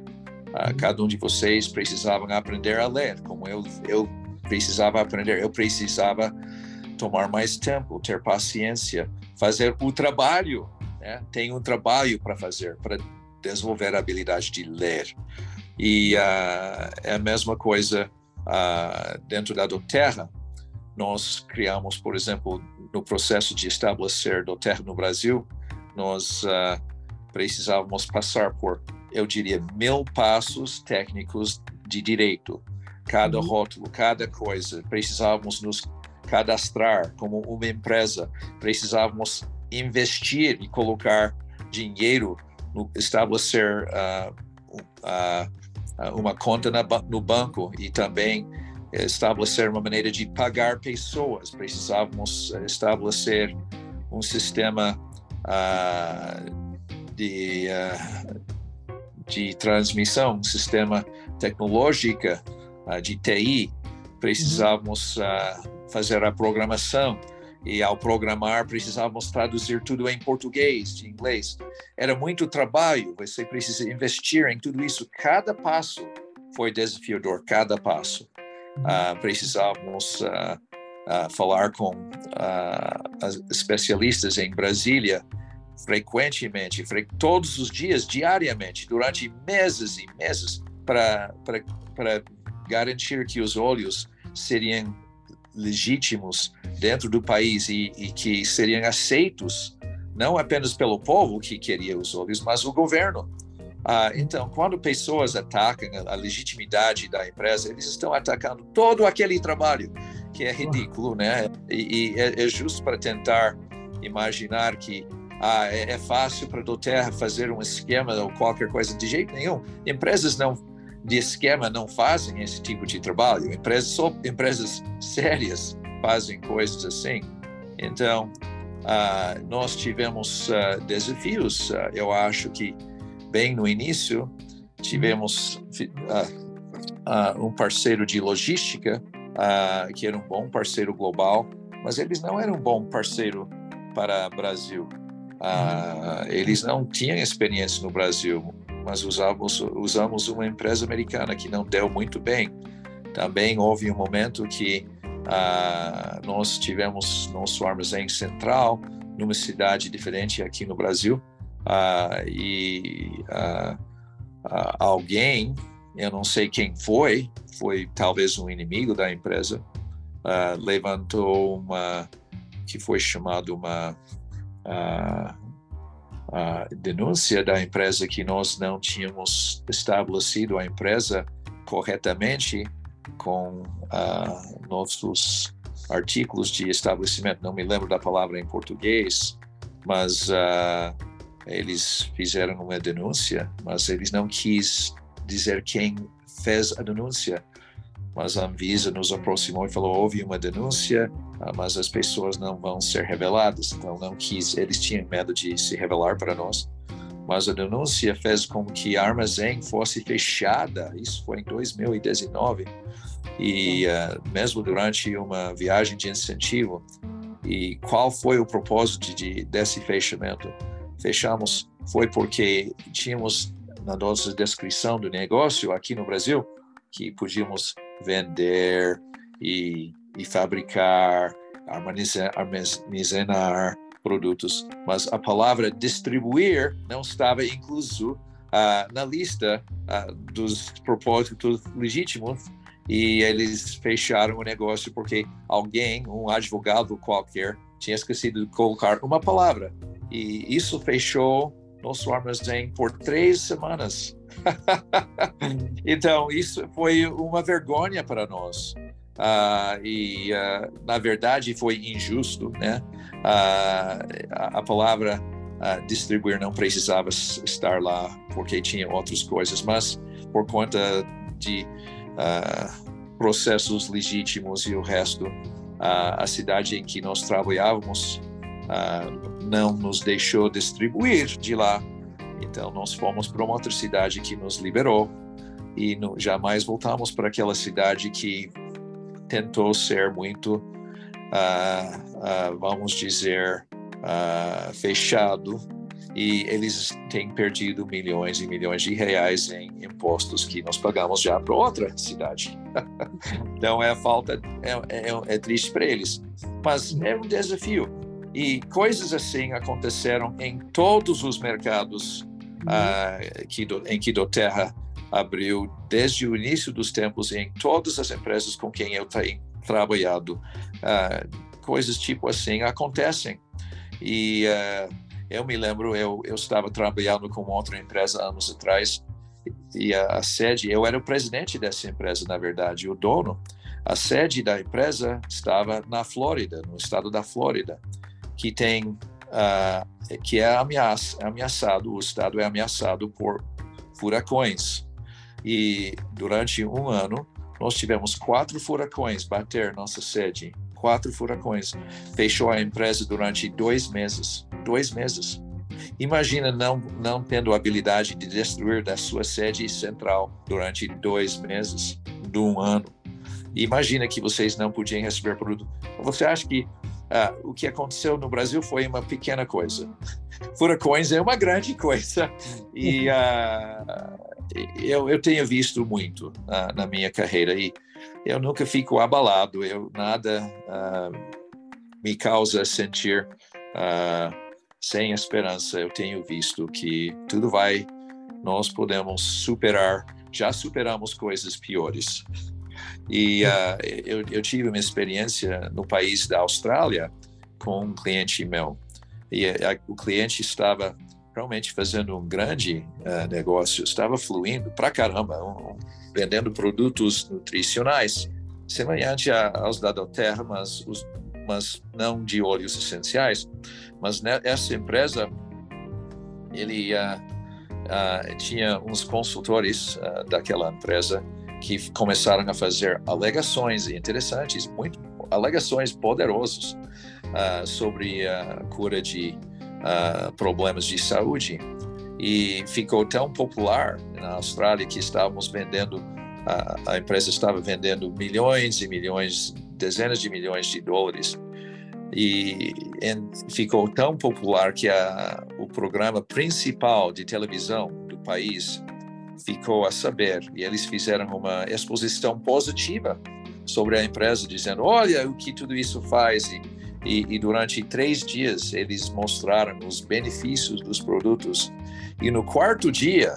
[SPEAKER 2] Uh, cada um de vocês precisavam aprender a ler, como eu, eu precisava aprender. Eu precisava tomar mais tempo, ter paciência, fazer o trabalho né? tem um trabalho para fazer, para desenvolver a habilidade de ler. E uh, é a mesma coisa uh, dentro da Doterra. Nós criamos, por exemplo, no processo de estabelecer Doterra no Brasil, nós uh, precisávamos passar por, eu diria, mil passos técnicos de direito. Cada uhum. rótulo, cada coisa, precisávamos nos cadastrar como uma empresa, precisávamos investir e colocar dinheiro, no, estabelecer uh, uh, uma conta na, no banco e também estabelecer uma maneira de pagar pessoas. Precisávamos estabelecer um sistema uh, de, de transmissão, sistema tecnológico de TI. Precisávamos fazer a programação e ao programar precisávamos traduzir tudo em português, de inglês. Era muito trabalho, você precisa investir em tudo isso. Cada passo foi desafiador, cada passo. Uh, precisávamos uh, uh, falar com especialistas em Brasília frequentemente, fre todos os dias, diariamente, durante meses e meses, para garantir que os olhos seriam legítimos dentro do país e, e, que seriam aceitos não apenas pelo povo que queria os olhos, mas o governo. Ah, então, quando pessoas atacam a, legitimidade da empresa, eles estão atacando todo aquele trabalho que é ridículo, né? E, e é, é, justo para tentar imaginar que ah, é, é fácil para a Doterra fazer um esquema ou qualquer coisa de jeito nenhum. Empresas não de esquema não fazem esse tipo de trabalho. Empresas, só empresas sérias fazem coisas assim. Então, uh, nós tivemos uh, desafios. Uh, eu acho que, bem no início, tivemos um parceiro de logística, que era um bom parceiro global, mas eles não eram um bom parceiro para o Brasil. Eles não tinham experiência no Brasil mas usamos, usamos uma empresa americana que não deu muito bem. Também houve um momento que uh, nós tivemos nosso armazém central numa cidade diferente aqui no Brasil uh, e uh, alguém, eu não sei quem foi, foi talvez um inimigo da empresa, levantou uma que foi chamado uma a denúncia da empresa que nós não tínhamos estabelecido a empresa corretamente com uh, nossos artigos de estabelecimento. Não me lembro da palavra em português, mas uh, eles fizeram uma denúncia, mas eles não quis dizer quem fez a denúncia. Mas a Anvisa nos aproximou e falou: houve uma denúncia, mas as pessoas não vão ser reveladas. Então, não quis, eles tinham medo de se revelar para nós. Mas a denúncia fez com que a armazém fosse fechada. Isso foi em 2019. E uh, mesmo durante uma viagem de incentivo. E qual foi o propósito de, desse fechamento? Fechamos foi porque tínhamos na nossa descrição do negócio aqui no Brasil que podíamos vender e, e fabricar, armazenar, armazenar produtos, mas a palavra distribuir não estava incluso uh, na lista uh, dos propósitos legítimos e eles fecharam o negócio porque alguém, um advogado qualquer, tinha esquecido de colocar uma palavra e isso fechou nosso armazém por três semanas. [laughs] então, isso foi uma vergonha para nós. Uh, e, uh, na verdade, foi injusto, né? Uh, a, a, palavra distribuir não precisava estar lá, porque tinha outras coisas, mas por conta de processos legítimos e o resto, a cidade em que nós trabalhávamos não nos deixou distribuir de lá então, nós fomos para uma outra cidade que nos liberou e no, jamais voltamos para aquela cidade que tentou ser muito, uh, uh, vamos dizer, uh, fechado e eles têm perdido milhões e milhões de reais em impostos que nós pagamos já para outra cidade. [laughs] então é falta, é, é, é triste para eles, mas é um desafio. E coisas assim aconteceram em todos os mercados uh, que do, em que Doterra abriu desde o início dos tempos em todas as empresas com quem eu tenho trabalhado. Uh, coisas tipo assim acontecem. E uh, eu me lembro, eu, eu estava trabalhando com outra empresa anos atrás e a, a, sede, eu era o presidente dessa empresa, na verdade, o dono. A sede da empresa estava na Flórida, no estado da Flórida, que tem uh, que é ameaça, ameaçado, o estado é ameaçado por furacões. E durante um ano, nós tivemos quatro furacões bater nossa sede. Quatro furacões. Fechou a empresa durante dois meses. Dois meses. Imagina não, não tendo a habilidade de destruir da sua sede central durante dois meses de um ano. Imagina que vocês não podiam receber produto. Você acha que ah, o que aconteceu no Brasil foi uma pequena coisa. Furacões é uma grande coisa. E ah, eu, eu tenho visto muito ah, na minha carreira e eu nunca fico abalado. Eu nada me causa sentir sem esperança. Eu tenho visto que tudo vai, nós podemos superar. Já superamos coisas piores. E uh, eu, eu, tive uma experiência no país da Austrália com um cliente meu. E a, o cliente estava realmente fazendo um grande uh, negócio, estava fluindo para caramba, um, vendendo produtos nutricionais, semelhante a, aos da Doterra, mas, os, mas não de óleos essenciais. Mas nessa empresa, ele uh, uh, tinha uns consultores daquela empresa que começaram a fazer alegações interessantes, muito alegações poderosas sobre a cura de problemas de saúde e ficou tão popular na Austrália que estávamos vendendo a, a empresa estava vendendo milhões e milhões, dezenas de milhões de dólares e, e ficou tão popular que a, o programa principal de televisão do país ficou a saber e eles fizeram uma exposição positiva sobre a empresa, dizendo: olha o que tudo isso faz. E, e, e, durante três dias eles mostraram os benefícios dos produtos. E no quarto dia,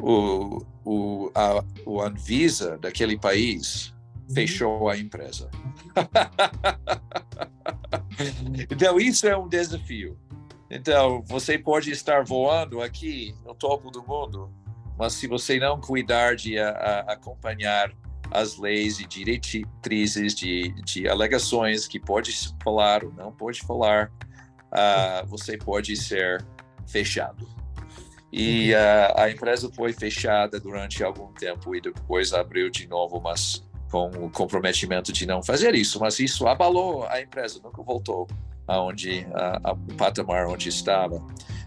[SPEAKER 2] o, o, a, o Anvisa daquele país uhum. fechou a empresa. [laughs] então, isso é um desafio. Então, você pode estar voando aqui no topo do mundo, mas se você não cuidar de a, a, acompanhar as leis e diretrizes de, de alegações que pode falar ou não pode falar, uh, você pode ser fechado. E uh, a empresa foi fechada durante algum tempo e depois abriu de novo, mas com o comprometimento de não fazer isso. Mas isso abalou a empresa, nunca voltou aonde a, a, o patamar onde estava.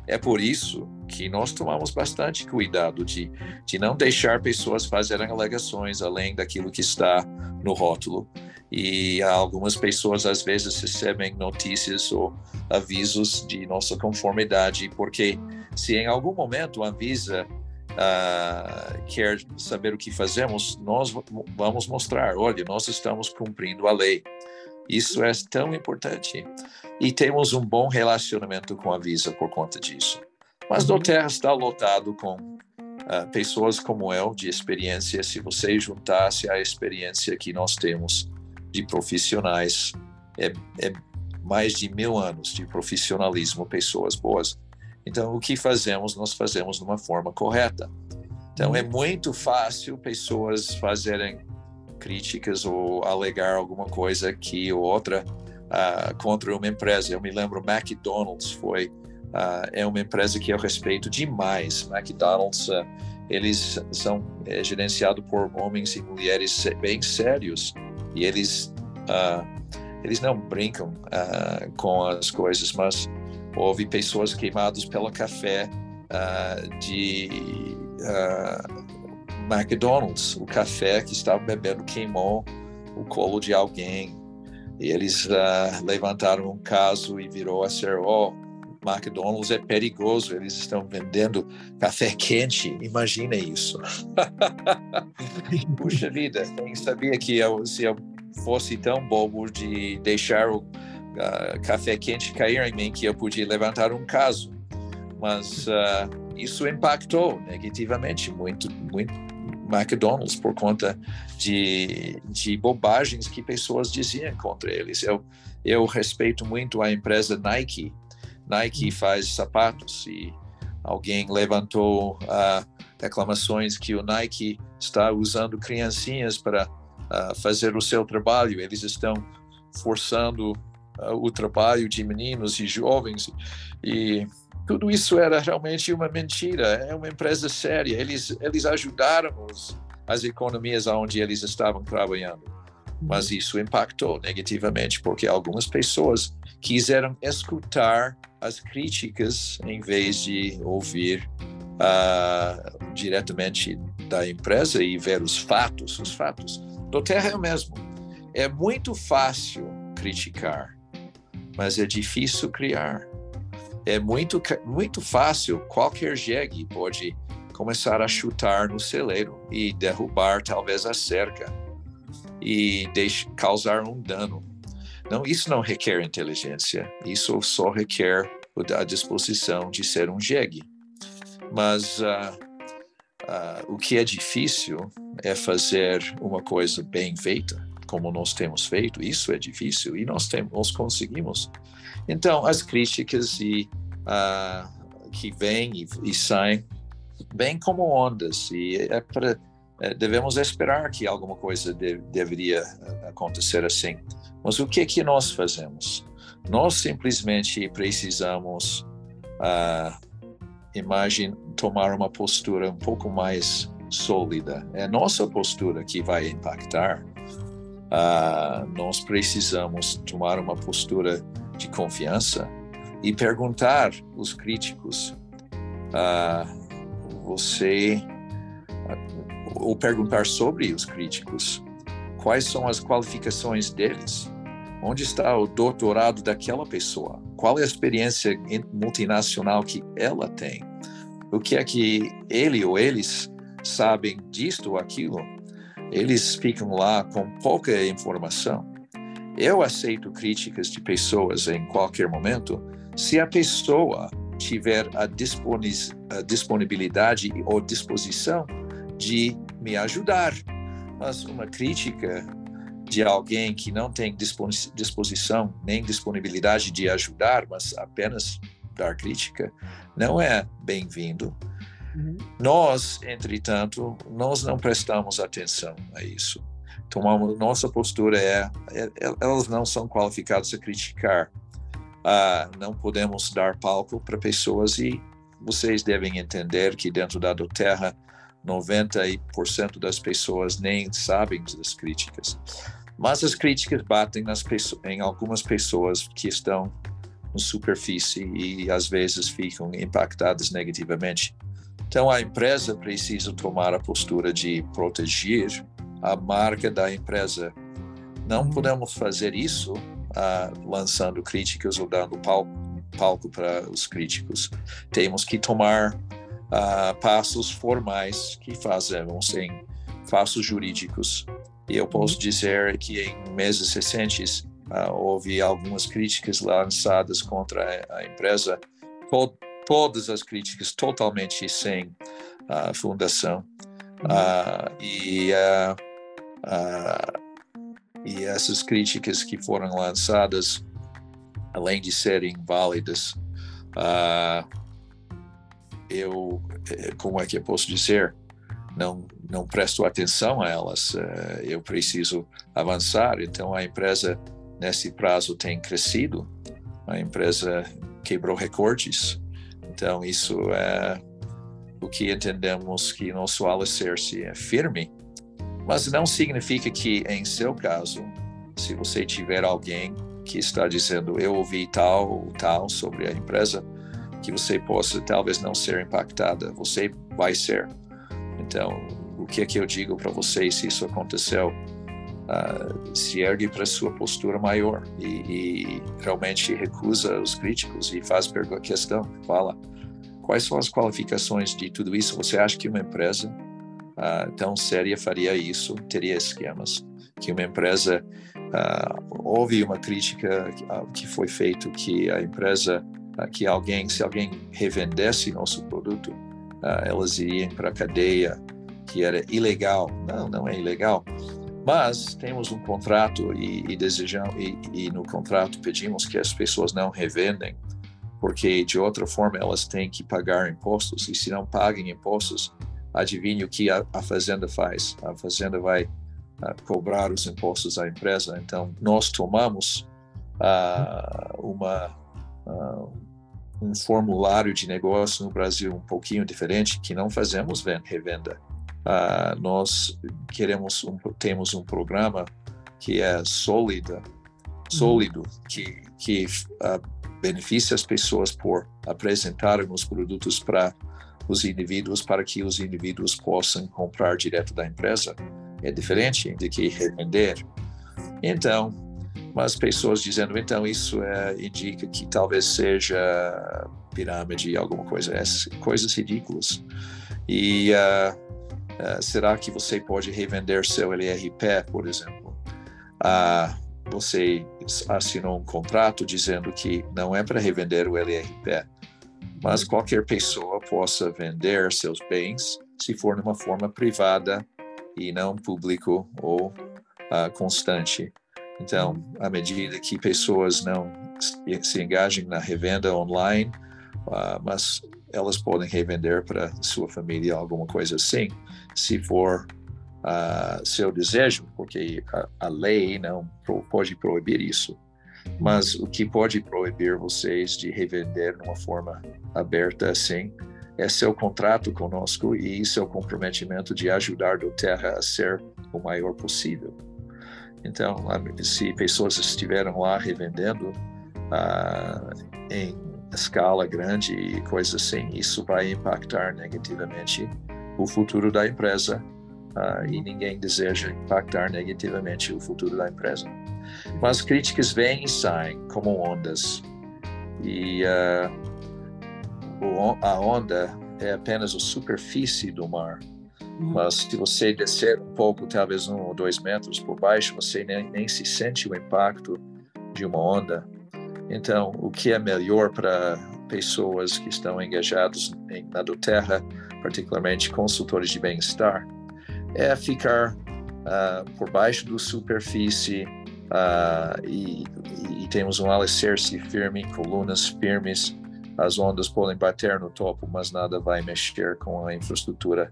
[SPEAKER 2] É por isso que nós tomamos bastante cuidado de, de não deixar pessoas fazerem alegações além daquilo que está no rótulo. E algumas pessoas às vezes recebem notícias ou avisos de nossa conformidade, porque se em algum momento a Anvisa uh, quer saber o que fazemos, nós vamos mostrar: olha, nós estamos cumprindo a lei. Isso é tão importante. E temos um bom relacionamento com a Visa por conta disso. Mas o Terra está lotado com uh, pessoas como eu, de experiência. Se você juntasse a experiência que nós temos de profissionais, é, é mais de mil anos de profissionalismo, pessoas boas. Então, o que fazemos, nós fazemos de uma forma correta. Então, é muito fácil pessoas fazerem críticas ou alegar alguma coisa aqui ou outra uh, contra uma empresa. Eu me lembro, McDonald's foi uh, é uma empresa que eu respeito demais. McDonald's, uh, eles são é, gerenciados por homens e mulheres bem sérios e eles eles não brincam com as coisas, mas houve pessoas queimadas pelo café de McDonald's. O café que estavam bebendo queimou o colo de alguém. E eles levantaram um caso e virou a ser, oh, McDonald's é perigoso, eles estão vendendo café quente, imagina isso. [laughs] Puxa vida, quem sabia que eu, se eu fosse tão bobo de deixar o uh, café quente cair em mim que eu podia levantar um caso. Mas uh, isso impactou negativamente muito, muito McDonald's por conta de, de bobagens que pessoas diziam contra eles. Eu, eu respeito muito a empresa Nike. Nike faz sapatos e alguém levantou uh, reclamações que o Nike está usando criancinhas para uh, fazer o seu trabalho. Eles estão forçando o trabalho de meninos e jovens e tudo isso era realmente uma mentira. É uma empresa séria. Eles eles ajudaram os, as economias onde eles estavam trabalhando, mas isso impactou negativamente porque algumas pessoas quiseram escutar as críticas em vez de ouvir uh, diretamente da empresa e ver os fatos. Os fatos do Terra é o mesmo. É muito fácil criticar mas é difícil criar. É muito, muito fácil, qualquer jegue pode começar a chutar no celeiro e derrubar talvez a cerca e causar um dano. Não, isso não requer inteligência, isso só requer a disposição de ser um jegue. Mas uh, uh, o que é difícil é fazer uma coisa bem feita como nós temos feito, isso é difícil e nós, temos, nós conseguimos. Então, as críticas e, uh, que vêm e, e, saem, vêm como ondas e é pra, é, devemos esperar que alguma coisa de, deveria acontecer assim. Mas o que é que nós fazemos? Nós simplesmente precisamos imagem tomar uma postura um pouco mais sólida. É nossa postura que vai impactar. Nós precisamos tomar uma postura de confiança e perguntar os críticos. Você ou perguntar sobre os críticos quais são as qualificações deles? Onde está o doutorado daquela pessoa? Qual é a experiência multinacional que ela tem? O que é que ele ou eles sabem disto ou aquilo? Eles ficam lá com pouca informação. Eu aceito críticas de pessoas em qualquer momento se a pessoa tiver a, disponibilidade ou disposição de me ajudar. Mas uma crítica de alguém que não tem disposição nem disponibilidade de ajudar, mas apenas dar crítica, não é bem-vindo. Uhum. Nós, entretanto, nós não prestamos atenção a isso. Tomamos, nossa postura é, é, é elas não são qualificadas a criticar, Uh, não podemos dar palco para pessoas e vocês devem entender que dentro da do Terra 90% das pessoas nem sabem das críticas. Mas as críticas batem nas em algumas pessoas que estão na superfície e às vezes ficam impactadas negativamente. Então a empresa precisa tomar a postura de proteger a marca da empresa. Não podemos fazer isso uh, lançando críticas ou dando palco, palco para os críticos. Temos que tomar uh, passos formais que fazemos em passos jurídicos. E eu posso dizer que em meses recentes uh, houve algumas críticas lançadas contra a, empresa, to todas as críticas totalmente sem uh, fundação. Uh, e e essas críticas que foram lançadas, além de serem válidas, eu, eh, como é que eu posso dizer, não não presto atenção a elas. Uh, eu preciso avançar. Então a empresa nesse prazo tem crescido. A empresa quebrou recordes. Então isso é o que entendemos que nosso alicerce é firme mas não significa que, em seu caso, se você tiver alguém que está dizendo eu ouvi tal ou tal sobre a empresa, que você possa talvez não ser impactada, você vai ser. Então, o que é que eu digo para você se isso aconteceu? Uh, se ergue para sua postura maior e, e, realmente recusa os críticos e faz a questão, fala quais são as qualificações de tudo isso. Você acha que uma empresa uh, tão séria faria isso, teria esquemas. Que uma empresa, uh, houve uma crítica que foi feito que a empresa, que alguém, se alguém revendesse nosso produto, elas iriam para a cadeia, que era ilegal. Não, não é ilegal. Mas temos um contrato e, e desejamos e, e no contrato pedimos que as pessoas não revendem, porque de outra forma elas têm que pagar impostos e se não pagam impostos adivinhe o que a, a fazenda faz. A fazenda vai uh, cobrar os impostos à empresa. Então, nós tomamos uh, uma, uh, um formulário de negócio no Brasil um pouquinho diferente, que não fazemos revenda. nós queremos um, temos um programa que é sólida, sólido, que, que beneficia as pessoas por apresentarem os produtos para os indivíduos para que os indivíduos possam comprar direto da empresa. É diferente de que revender. Então, mas pessoas dizendo, então isso é, indica que talvez seja pirâmide, alguma coisa, coisas ridículas. E uh, uh, será que você pode revender seu LRP, por exemplo? Uh, você assinou um contrato dizendo que não é para revender o LRP, mas qualquer pessoa possa vender seus bens se for numa forma privada e não público ou uh, constante. Então, à medida que pessoas não se engajem na revenda online, uh, mas elas podem revender para sua família alguma coisa assim, se for uh, seu desejo, porque a, a lei não pode proibir isso. Mas o que pode proibir vocês de revender de uma forma aberta assim é seu contrato conosco e seu comprometimento de ajudar a Terra a ser o maior possível. Então, se pessoas estiveram lá revendendo uh, em escala grande e coisas assim, isso vai impactar negativamente o futuro da empresa uh, e ninguém deseja impactar negativamente o futuro da empresa. Mas críticas vêm e saem como ondas e uh, a onda é apenas a superfície do mar. Mas se você descer um pouco, talvez um ou dois metros por baixo, você nem, nem se sente o impacto de uma onda. Então, o que é melhor para pessoas que estão engajadas em, na do terra, particularmente consultores de bem-estar, é ficar uh, por baixo da superfície uh, e, e, temos um alicerce firme, colunas firmes. As ondas podem bater no topo, mas nada vai mexer com a infraestrutura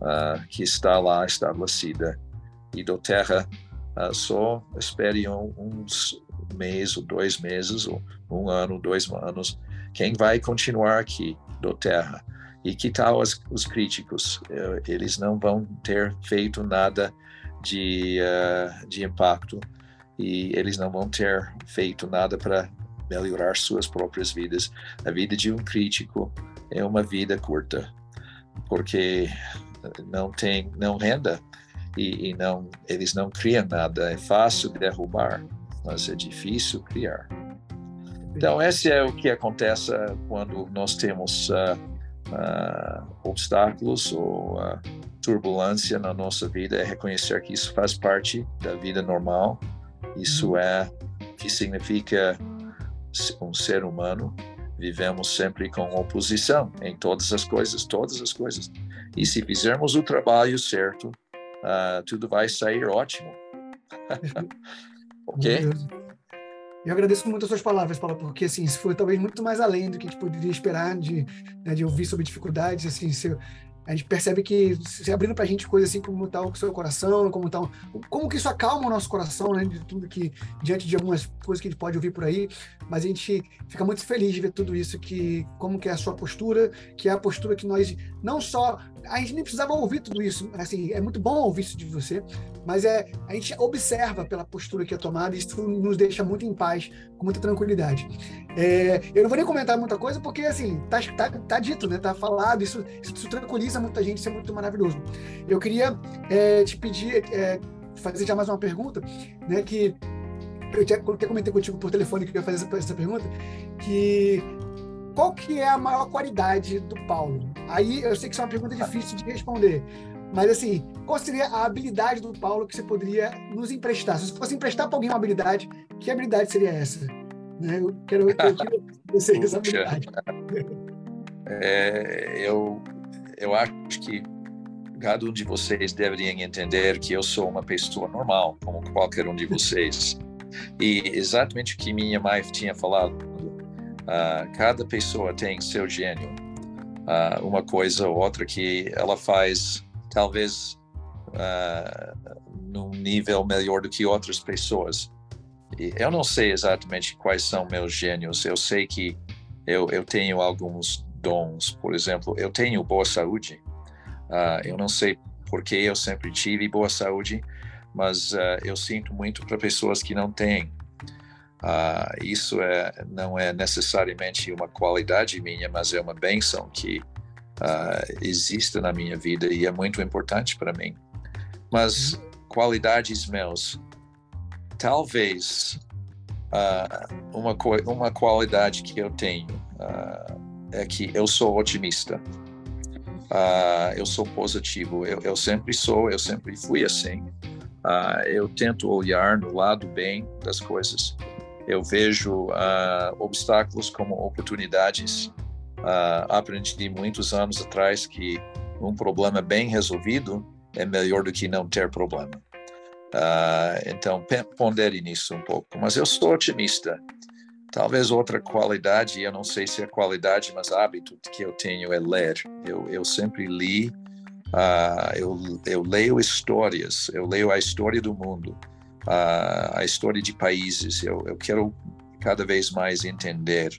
[SPEAKER 2] uh, que está lá estabelecida. E do terra só espere um, uns mês ou dois meses, ou um ano, dois anos, quem vai continuar aqui do terra e que tal os, os críticos? Eh, eles não vão ter feito nada de, uh, de impacto e eles não vão ter feito nada para melhorar suas próprias vidas. A vida de um crítico é uma vida curta, porque não tem não renda e, e não eles não criam nada. É fácil derrubar, mas é difícil criar. Então esse é o que acontece quando nós temos uh, uh, obstáculos ou uh, turbulência na nossa vida é reconhecer que isso faz parte da vida normal. Isso uhum. é que significa um ser humano. Vivemos sempre com oposição em todas as coisas, todas as coisas. E se fizermos o trabalho certo, uh, tudo vai sair ótimo. [laughs] ok?
[SPEAKER 1] Eu agradeço muito as suas palavras, Paulo, porque assim, isso foi talvez muito mais além do que a gente poderia esperar de, né, de ouvir sobre dificuldades, assim, se, a gente percebe que se abrindo para a gente coisas assim como tal tá o seu coração, como tal, como que isso acalma o nosso coração, né, de tudo que diante de algumas coisas que a gente pode ouvir por aí, mas a gente fica muito feliz de ver tudo isso que como que é a sua postura, que é a postura que nós não só a gente nem precisava ouvir tudo isso, assim, é muito bom ouvir isso de você, mas é a gente observa pela postura que é tomada e isso nos deixa muito em paz, com muita tranquilidade. É, eu não vou nem comentar muita coisa porque assim tá, tá, tá dito, né, tá falado, isso, isso tranquiliza muita gente, isso é muito maravilhoso. Eu queria é, te pedir, é, fazer já mais uma pergunta, né, que eu até comentei contigo por telefone que eu ia fazer essa, essa pergunta, que qual que é a maior qualidade do Paulo? Aí eu sei que isso é uma pergunta difícil de responder, mas assim, qual seria a habilidade do Paulo que você poderia nos emprestar? Se você fosse emprestar para alguém uma habilidade, que habilidade seria essa? Né? Eu quero, eu [laughs] você essa habilidade.
[SPEAKER 2] É, eu, eu acho que cada um de vocês deveria entender que eu sou uma pessoa normal, como qualquer um de vocês. E exatamente o que minha mãe tinha falado, uh, cada pessoa tem seu gênio. Uh, uma coisa ou outra que ela faz talvez uh, num nível melhor do que outras pessoas. E eu não sei exatamente quais são meus gênios. Eu sei que eu, eu tenho alguns dons. Por exemplo, eu tenho boa saúde. Uh, eu não sei porque eu sempre tive boa saúde, mas uh, eu sinto muito para pessoas que não têm. Uh, isso é, não é necessariamente uma qualidade minha, mas é uma benção que uh, existe na minha vida e é muito importante para mim. Mas uhum. qualidades meus, talvez uh, uma, uma qualidade que eu tenho uh, é que eu sou otimista. Uh, eu sou positivo. Eu, eu, sempre sou, eu sempre fui assim. eu tento olhar no lado bem das coisas. Eu vejo obstáculos como oportunidades uh, aprendi muitos anos atrás que um problema bem resolvido é melhor do que não ter problema. Uh, então, pondere nisso um pouco. Mas eu sou otimista. Talvez outra qualidade, eu não sei se é qualidade, mas hábito que eu tenho é ler. Eu, eu sempre li, uh, eu, eu leio histórias, eu leio a história do mundo, uh, a história de países. Eu, eu quero cada vez mais entender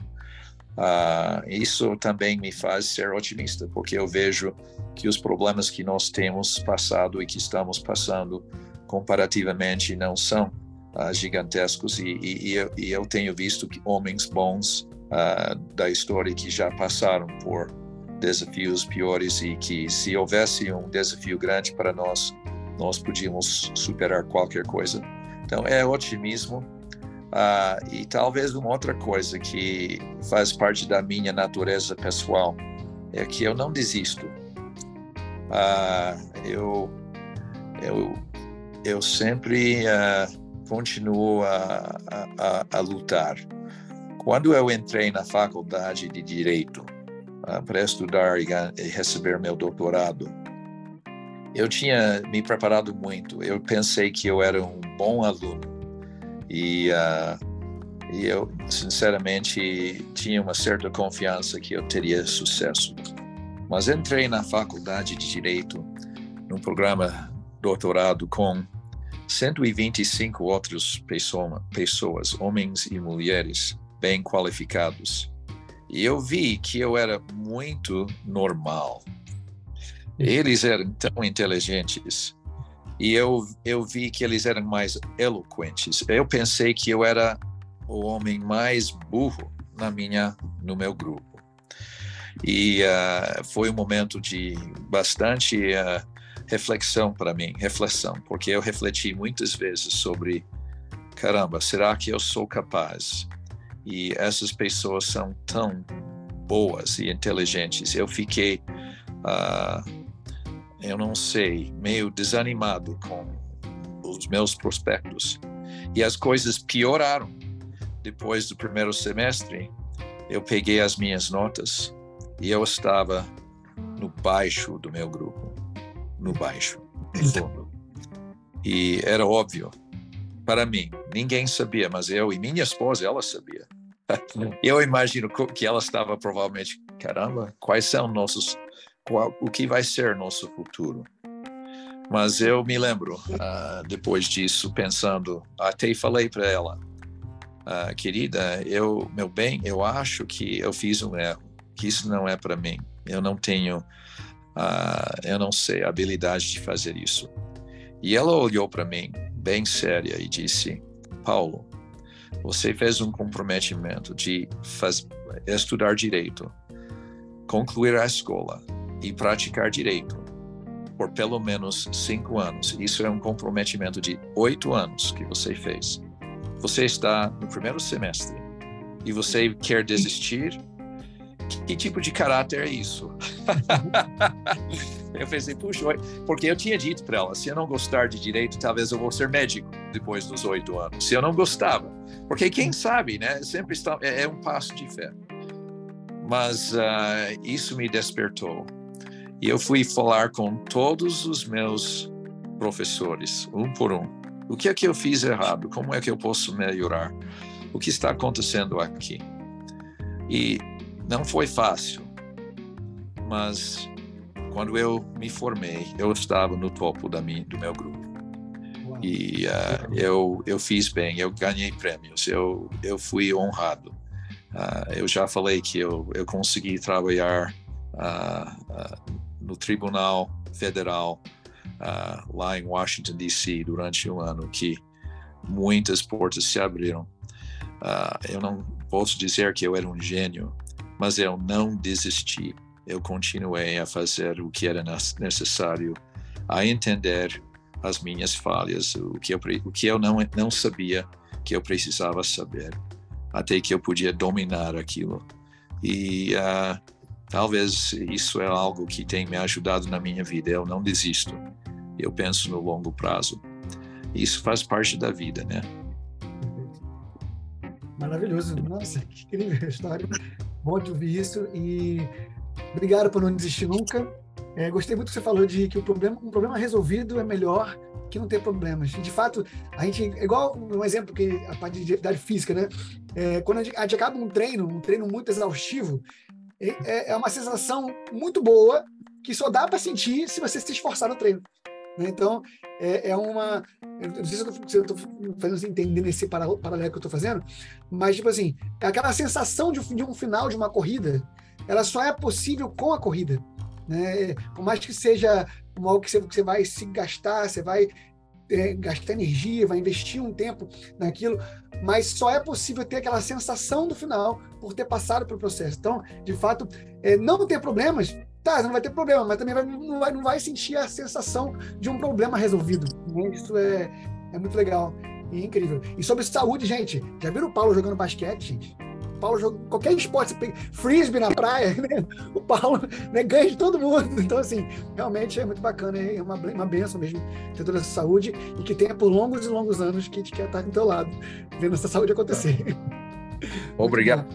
[SPEAKER 2] Uh, isso também me faz ser otimista, porque eu vejo que os problemas que nós temos passado e que estamos passando comparativamente não são uh, gigantescos e, e, e, eu, e, eu, tenho visto que homens bons uh, da história que já passaram por desafios piores e que se houvesse um desafio grande para nós, nós podíamos superar qualquer coisa. Então é otimismo uh, e talvez uma outra coisa que faz parte da minha natureza pessoal é que eu não desisto. Uh, eu, eu, eu sempre uh, continuo a, a, a, lutar. Quando eu entrei na faculdade de Direito uh, para estudar e receber meu doutorado, eu tinha me preparado muito. Eu pensei que eu era um bom aluno e, uh, e eu, sinceramente, tinha uma certa confiança que eu teria sucesso. Mas entrei na faculdade de Direito, num programa doutorado com 125 outras pessoa, pessoas, homens e mulheres, bem qualificados. E eu vi que eu era muito normal. Eles eram tão inteligentes e eu, eu vi que eles eram mais eloquentes. Eu pensei que eu era o homem mais burro na minha, no meu grupo. E uh, foi um momento de bastante uh, reflexão para mim, reflexão, porque eu refleti muitas vezes sobre, caramba, será que eu sou capaz? E essas pessoas são tão boas e inteligentes. Eu fiquei, uh, eu não sei, meio desanimado com os meus prospectos. E as coisas pioraram. Depois do primeiro semestre, eu peguei as minhas notas e eu estava no baixo do meu grupo, no baixo, no fundo. E era óbvio para mim, ninguém sabia, mas eu e minha esposa, ela sabia. Eu imagino que ela estava provavelmente, caramba, quais são nossos, qual, o que vai ser nosso futuro? Mas eu me lembro, uh, depois disso, pensando, até falei para ela, uh, querida, eu, meu bem, eu acho que eu fiz um erro que isso não é para mim. Eu não tenho, uh, eu não sei, a habilidade de fazer isso. E ela olhou para mim, bem séria, e disse: Paulo, você fez um comprometimento de faz, estudar direito, concluir a escola e praticar direito por pelo menos cinco anos. Isso é um comprometimento de oito anos que você fez. Você está no primeiro semestre e você quer desistir que tipo de caráter é isso? [laughs] eu pensei, puxa, porque eu tinha dito para ela, se eu não gostar de direito, talvez eu vou ser médico depois dos oito anos. Se eu não gostava, porque quem sabe, né? Sempre está, é, é um passo de fé. Mas uh, isso me despertou e eu fui falar com todos os meus professores, um por um. O que é que eu fiz errado? Como é que eu posso melhorar? O que está acontecendo aqui? E não foi fácil, mas quando eu me formei, eu estava no topo da minha, do meu grupo. E uh, eu, eu fiz bem, eu ganhei prêmios, eu, eu fui honrado. Uh, eu já falei que eu, eu consegui trabalhar uh, no Tribunal Federal lá em Washington, D.C., durante um ano, que muitas portas se abriram. eu não posso dizer que eu era um gênio, mas eu não desisti. Eu continuei a fazer o que era necessário, a entender as minhas falhas, o que eu, o que eu não, não sabia que eu precisava saber, até que eu podia dominar aquilo. E uh, talvez isso é algo que tem me ajudado na minha vida. Eu não desisto. Eu penso no longo prazo. Isso faz parte da vida, né?
[SPEAKER 1] Maravilhoso. Nossa, que incrível história. Bom de ouvir isso e obrigado por não desistir nunca. É, gostei muito que você falou de que o problema, um problema resolvido é melhor que não ter problemas. De fato, a gente, igual um exemplo que a parte de atividade física, né? É, quando a gente, a gente, acaba um treino, um treino muito exaustivo, é, é uma sensação muito boa que só dá para sentir se você se esforçar no treino. Né? Então, é, é, uma, eu não sei se eu estou fazendo entender esse paralelo que eu estou fazendo, mas, tipo assim, é aquela sensação de, de um final de uma corrida, ela só é possível com a corrida. Né? Por mais que seja algo que você, que você vai se gastar, você vai é, gastar energia, vai investir um tempo naquilo, mas só é possível ter aquela sensação do final por ter passado pelo processo. Então, de fato, é, não ter problemas, tá, não vai ter problema, mas também vai, não, vai, não vai sentir a sensação de um problema resolvido. Né? Isso é, é muito legal e incrível. E sobre saúde, gente, já viram o Paulo jogando basquete, gente? Paulo joga qualquer esporte, frisbee na praia, [laughs] né? o Paulo né, ganha de todo mundo. Então, assim, realmente é muito bacana, é uma, uma benção mesmo ter toda essa saúde e que tenha por longos e longos anos que gente quer estar do teu lado, vendo essa saúde acontecer. [laughs]
[SPEAKER 2] Obrigado.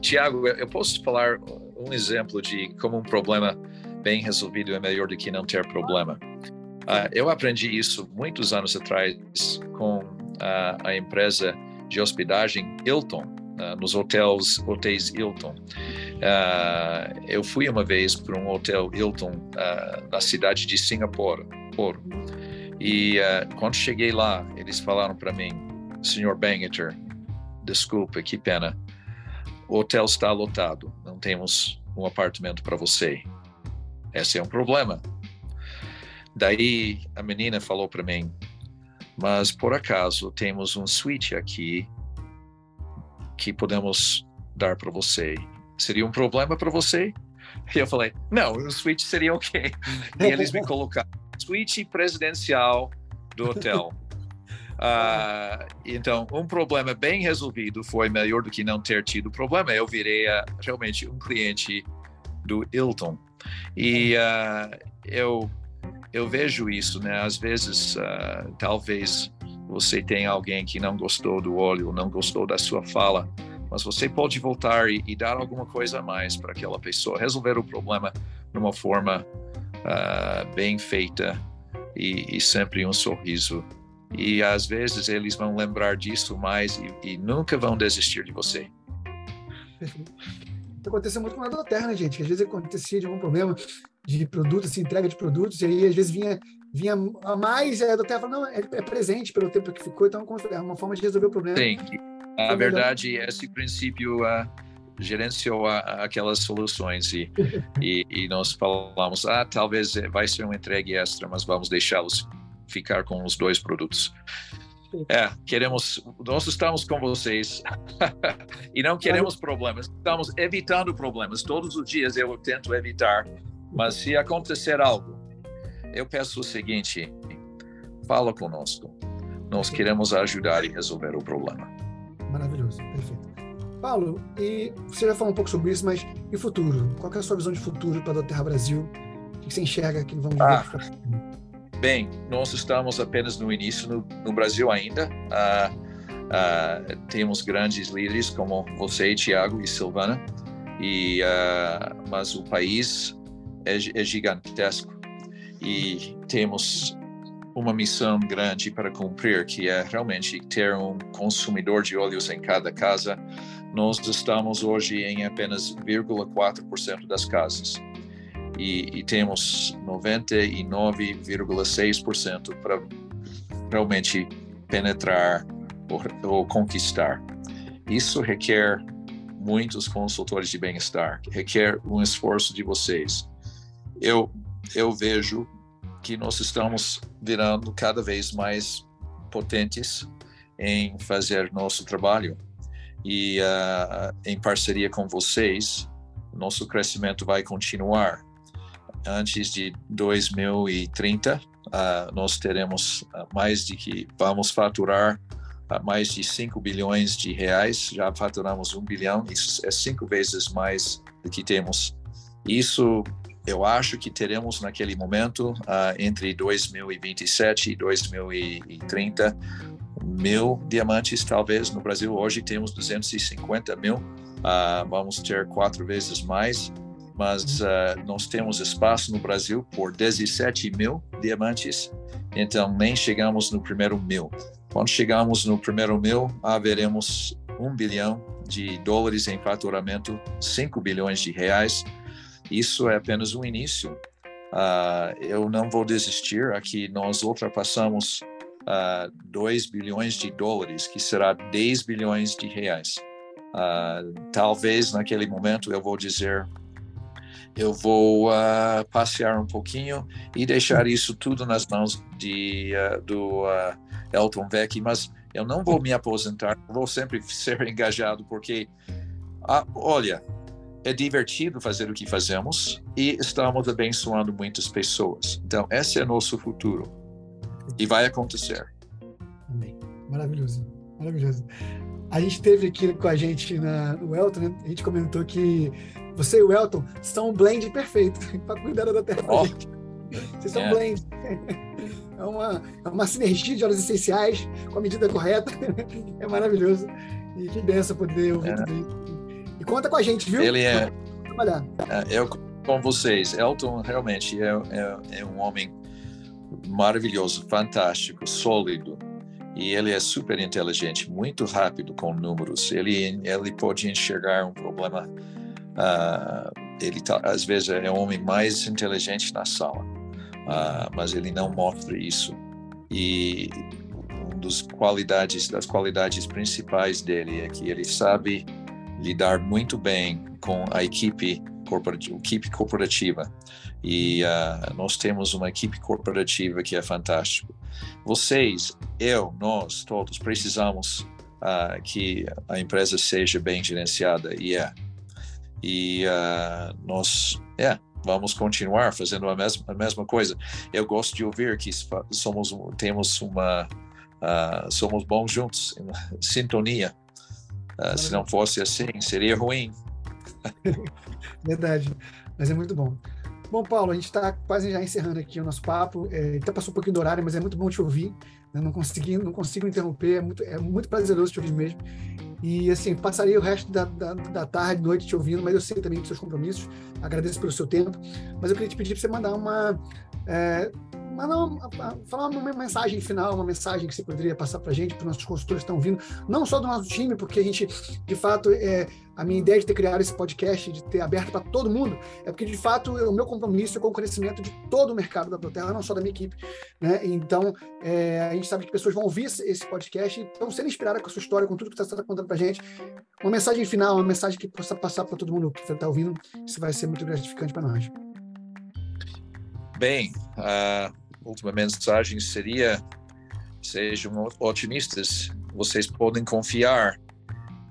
[SPEAKER 2] Tiago, eu posso falar um exemplo de como um problema bem resolvido é melhor do que não ter problema. Uh, eu aprendi isso muitos anos atrás com uh, a empresa de hospedagem Hilton, uh, nos hotéis, hotéis Hilton. Uh, eu fui uma vez para um hotel Hilton uh, na cidade de Singapura. E quando cheguei lá, eles falaram para mim, Sr. Bangeter, desculpa, que pena, o hotel está lotado, não temos um apartamento para você. Esse é um problema. Daí a menina falou para mim, mas por acaso temos um suíte aqui que podemos dar para você. Seria um problema para você? E eu falei, não, o suíte seria ok. E eles me colocaram suíte presidencial do hotel. Uh, [laughs] então, um problema bem resolvido foi melhor do que não ter tido problema. Eu virei uh, realmente um cliente do Hilton. E uh, eu, eu vejo isso, né? Às vezes, talvez você tem alguém que não gostou do óleo, não gostou da sua fala, mas você pode voltar e, e dar alguma coisa a mais para aquela pessoa, resolver o problema de uma forma uh, bem feita e, e, sempre um sorriso. E às vezes eles vão lembrar disso mais e, e nunca vão desistir de você. [laughs]
[SPEAKER 1] Aconteceu muito com a Terra, né, gente? Às vezes acontecia de algum problema de produto, assim, entrega de produtos, e aí às vezes vinha vinha a mais, a doutora falou, não, é, é, presente pelo tempo que ficou, então é uma forma de resolver o problema.
[SPEAKER 2] Sim, na verdade, esse princípio uh, gerenciou aquelas soluções e, [laughs] e, e, nós falamos, ah, talvez vai ser uma entrega extra, mas vamos deixá-los ficar com os dois produtos. É, queremos, nós estamos com vocês [laughs] e não queremos problemas, estamos evitando problemas. Todos os dias eu tento evitar, mas se acontecer algo, eu peço o seguinte: fala conosco. Nós queremos ajudar e resolver o problema.
[SPEAKER 1] Maravilhoso, perfeito. Paulo, e você já falou um pouco sobre isso, mas e futuro? Qual é a sua visão de futuro para a Terra Brasil? O que você enxerga que vamos ah,
[SPEAKER 2] Bem, nós estamos apenas no início no, no Brasil ainda. Uh, uh, temos grandes líderes como você, Tiago e Silvana, e, uh, mas o país é, é gigantesco e temos uma missão grande para cumprir, que é realmente ter um consumidor de óleos em cada casa. Nós estamos hoje em apenas 0,4% das casas e, e temos 99,6% para realmente penetrar ou, ou conquistar. Isso requer muitos consultores de bem-estar, requer um esforço de vocês. Eu eu vejo que nós estamos virando cada vez mais potentes em fazer nosso trabalho e uh, em parceria com vocês, nosso crescimento vai continuar. Antes de 2030, uh, nós teremos mais de que vamos faturar mais de 5 bilhões de reais, já faturamos 1 bilhão, isso é cinco vezes mais do que temos. Isso eu acho que teremos naquele momento, uh, entre 2027 e 2030, mil diamantes, talvez. No Brasil, hoje temos 250 mil. Uh, vamos ter quatro vezes mais, mas uh, nós temos espaço no Brasil por 17 mil diamantes, então nem chegamos no primeiro mil. Quando chegamos no primeiro mil, haveremos um bilhão de dólares em faturamento, 5 bilhões de reais isso é apenas um início. Uh, eu não vou desistir. Aqui nós ultrapassamos uh, 2 bilhões de dólares, que será 10 bilhões de reais. Uh, talvez naquele momento eu vou dizer eu vou uh, passear um pouquinho e deixar isso tudo nas mãos de, uh, do uh, Elton Vecchi, mas eu não vou me aposentar, vou sempre [laughs] ser engajado, porque, olha, é divertido fazer o que fazemos e estamos abençoando muitas pessoas. Então, esse é nosso futuro e vai acontecer.
[SPEAKER 1] Amém. Maravilhoso, maravilhoso. A gente teve aqui com a gente na, no Elton, né? a gente comentou que você e o Elton são um blend perfeito [laughs] para cuidar da terra oh. Vocês são é. um blend. [laughs] É uma, é uma sinergia de óleos essenciais com a medida correta. [laughs] É maravilhoso. E que benção poder ouvir é. tudo isso. Conta com a gente, viu?
[SPEAKER 2] Ele é. Trabalhar. É, eu com vocês. Elton realmente é, é, é um homem maravilhoso, fantástico, sólido, e ele é super inteligente, muito rápido com números. Ele ele pode enxergar um problema Uh, ele tá, às vezes é o homem mais inteligente na sala, uh, mas ele não mostra isso. E um dos qualidades das qualidades principais dele é que ele sabe lidar muito bem com a equipe corporativa, equipe corporativa. E uh, nós temos uma equipe corporativa que é fantástica. Vocês, eu, nós todos precisamos que a empresa seja bem gerenciada e é e uh, nós é, vamos continuar fazendo a mesma, a mesma coisa. Eu gosto de ouvir que somos temos uma uh, somos bons juntos, [laughs] sintonia. Uh, se não fosse assim, seria ruim. [laughs]
[SPEAKER 1] Verdade, mas é muito bom. Bom, Paulo, a gente está quase já encerrando aqui o nosso papo. É, até passou um pouquinho do horário, mas é muito bom te ouvir. Eu não consegui, não consigo interromper. É muito, é muito prazeroso te ouvir mesmo. E assim, passaria o resto da, da, da tarde, noite te ouvindo, mas eu sei também dos seus compromissos. Agradeço pelo seu tempo. Mas eu queria te pedir para você mandar uma. É, mandar uma, falar uma mensagem final, uma mensagem que você poderia passar para a gente, para os nossos consultores que estão vindo, não só do nosso time, porque a gente, de fato, é, a minha ideia de ter criado esse podcast, de ter aberto para todo mundo, é porque, de fato, o meu compromisso é com o crescimento de todo o mercado da Proterra, não só da minha equipe. Né? Então, é, a gente sabe que pessoas vão ouvir esse podcast e vão ser inspiradas com a sua história, com tudo que você está contando para a gente. Uma mensagem final, uma mensagem que possa passar para todo mundo que está ouvindo, isso vai ser muito gratificante para nós.
[SPEAKER 2] Bem, a última mensagem seria: sejam otimistas, vocês podem confiar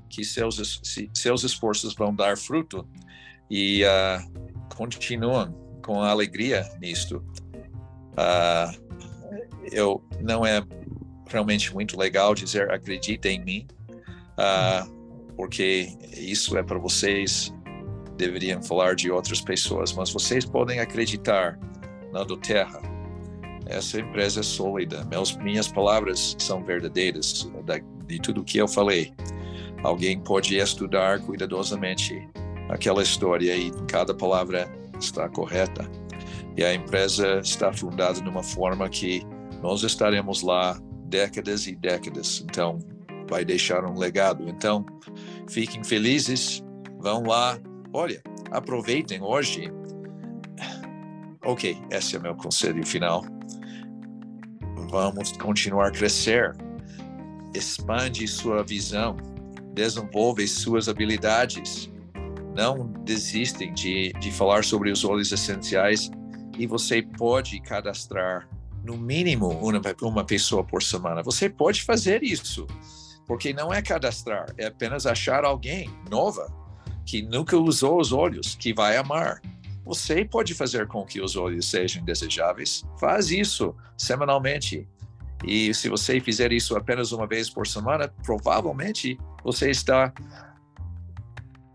[SPEAKER 2] que seus, seus esforços vão dar fruto e uh, continuam com alegria nisto. Uh, eu não é realmente muito legal dizer acredita em mim, uh, porque isso é para vocês deveriam falar de outras pessoas, mas vocês podem acreditar na do Terra. Essa empresa é sólida. Meus, minhas palavras são verdadeiras da, de tudo que eu falei alguém pode estudar cuidadosamente aquela história e cada palavra está correta. E a empresa está fundada de uma forma que nós estaremos lá décadas e décadas. Então, vai deixar um legado. Então, fiquem felizes, vão lá. Olha, aproveitem hoje. Ok, esse é meu conselho final. Vamos continuar a crescer. Expande sua visão desenvolve suas habilidades, não desistem de, de falar sobre os óleos essenciais e você pode cadastrar no mínimo uma, uma pessoa por semana. Você pode fazer isso, porque não é cadastrar, é apenas achar alguém nova que nunca usou os olhos, que vai amar. Você pode fazer com que os olhos sejam desejáveis. Faz isso semanalmente. E se você fizer isso apenas uma vez por semana, provavelmente você está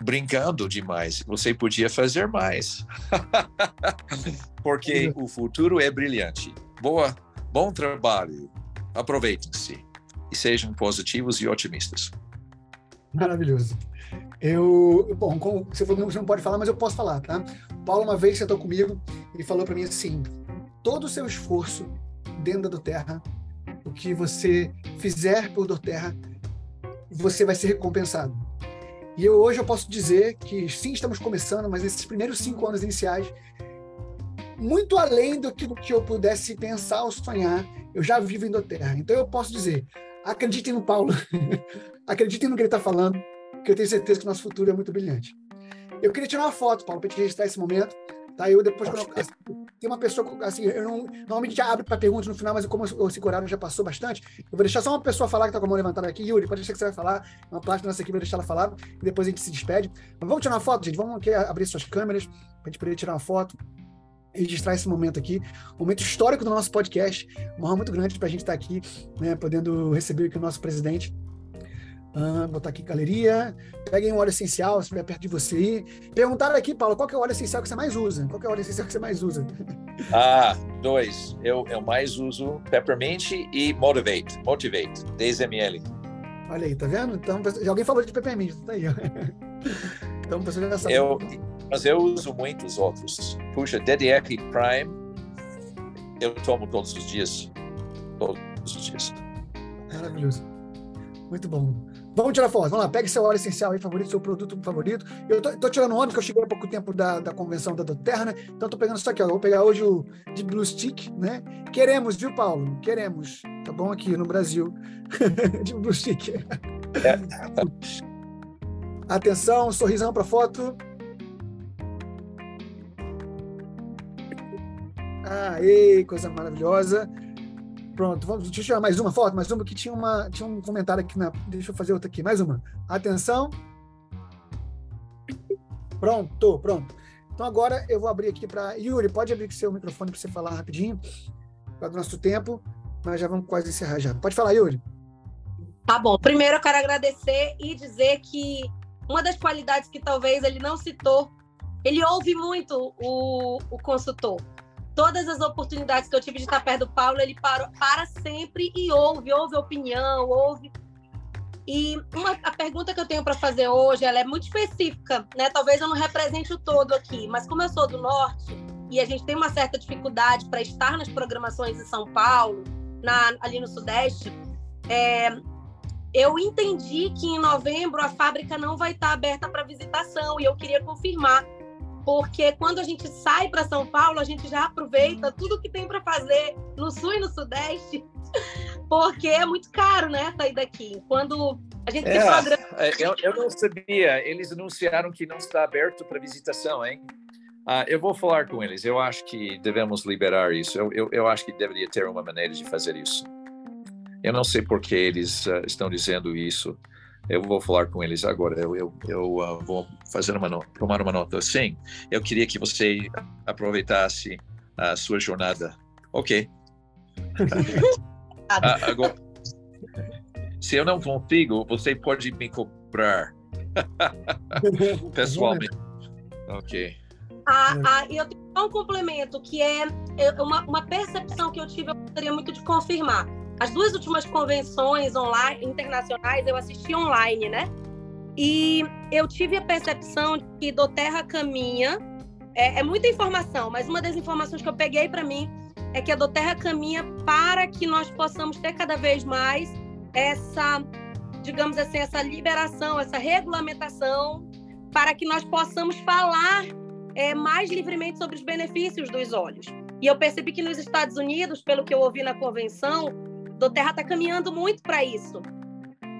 [SPEAKER 2] brincando demais. Você podia fazer mais. [laughs] Porque o futuro é brilhante. Boa, bom trabalho. Aproveitem-se e sejam positivos e otimistas.
[SPEAKER 1] Maravilhoso. Eu, bom, como você não pode falar, mas eu posso falar, tá? Paulo uma vez sentou comigo e falou para mim assim: todo o seu esforço dentro da Terra o que você fizer por Doterra, você vai ser recompensado. E eu, hoje eu posso dizer que sim, estamos começando, mas esses primeiros cinco anos iniciais, muito além do que, do que eu pudesse pensar ou sonhar, eu já vivo em Doterra. Então eu posso dizer, acreditem no Paulo, [laughs] acreditem no que ele está falando, que eu tenho certeza que o nosso futuro é muito brilhante. Eu queria tirar uma foto, Paulo, para te registrar esse momento. Tá? Eu depois, quando eu, assim, tem uma pessoa, assim, eu não, normalmente já abro para perguntas no final, mas como esse horário já passou bastante, eu vou deixar só uma pessoa falar que está com a mão levantada aqui. Yuri, pode deixar que você vai falar, uma parte da nossa equipe vai deixar ela falar, e depois a gente se despede. Mas vamos tirar uma foto, gente? Vamos aqui abrir suas câmeras para a gente poder tirar uma foto registrar esse momento aqui, um momento histórico do nosso podcast, uma honra muito grande para a gente estar tá aqui, né, podendo receber aqui o nosso presidente, ah, botar aqui galeria. Peguem um óleo essencial, se estiver perto de você aí. Perguntaram aqui, Paulo, qual é o óleo essencial que você mais usa? Qual é o óleo essencial que você mais usa?
[SPEAKER 2] Ah, dois. Eu, eu mais uso Peppermint e Motivate. Motivate, 10 ml.
[SPEAKER 1] Olha aí, tá vendo? Então, alguém falou de Peppermint, tá aí. Ó. [laughs] Então, você já sabe.
[SPEAKER 2] Eu, mas eu uso muitos outros. Puxa, DDR Prime, eu tomo todos os dias. Todos os dias.
[SPEAKER 1] Maravilhoso. Muito bom. Vamos tirar foto. Vamos lá, pegue seu óleo essencial aí favorito, seu produto favorito. Eu tô, tô tirando onda porque eu cheguei há pouco tempo da, da convenção da Doterra, né? Então tô pegando isso aqui, ó. vou pegar hoje o de Blue Stick, né? Queremos, viu, Paulo? Queremos. Tá bom aqui no Brasil. [laughs] de Blue Stick. [laughs] Atenção, sorrisão para foto. Aê, coisa maravilhosa. Pronto, vamos, deixa eu tirar mais uma foto, mais uma que tinha, uma, tinha um comentário aqui na. Deixa eu fazer outra aqui, mais uma. Atenção. Pronto, pronto. Então agora eu vou abrir aqui para. Yuri, pode abrir seu microfone para você falar rapidinho, para o nosso tempo, mas já vamos quase encerrar já. Pode falar, Yuri.
[SPEAKER 3] Tá bom. Primeiro eu quero agradecer e dizer que uma das qualidades que talvez ele não citou, ele ouve muito o, o consultor todas as oportunidades que eu tive de estar perto do Paulo, ele parou, para sempre e ouve, ouve opinião, ouve. E uma, a pergunta que eu tenho para fazer hoje, ela é muito específica, né? Talvez eu não represente o todo aqui, mas como eu sou do norte e a gente tem uma certa dificuldade para estar nas programações em São Paulo, na, ali no sudeste, é, eu entendi que em novembro a fábrica não vai estar aberta para visitação e eu queria confirmar porque quando a gente sai para São Paulo, a gente já aproveita tudo que tem para fazer no sul e no sudeste, [laughs] porque é muito caro, né, sair daqui. Quando a gente é, tem programa...
[SPEAKER 2] É, eu, eu não sabia, eles anunciaram que não está aberto para visitação, hein? Uh, eu vou falar com eles. Eu acho que devemos liberar isso. Eu, eu, eu, acho que deveria ter uma maneira de fazer isso. Eu não sei por que eles uh, estão dizendo isso. Eu vou falar com eles agora. Eu, eu, eu uh, vou fazer uma nota, tomar uma nota. Sim, eu queria que você aproveitasse a sua jornada. Ok. [laughs] ah, agora, se eu não consigo, você pode me cobrar [laughs] pessoalmente. Ok.
[SPEAKER 3] Ah, ah, eu tenho um complemento que é, é uma, uma percepção que eu tive, eu gostaria muito de confirmar as duas últimas convenções online, internacionais eu assisti online, né? E eu tive a percepção de que do Terra caminha. É, é muita informação, mas uma das informações que eu peguei para mim é que a do Terra caminha para que nós possamos ter cada vez mais essa, digamos assim, essa liberação, essa regulamentação, para que nós possamos falar é, mais livremente sobre os benefícios dos olhos. E eu percebi que nos Estados Unidos, pelo que eu ouvi na convenção, do Terra está caminhando muito para isso.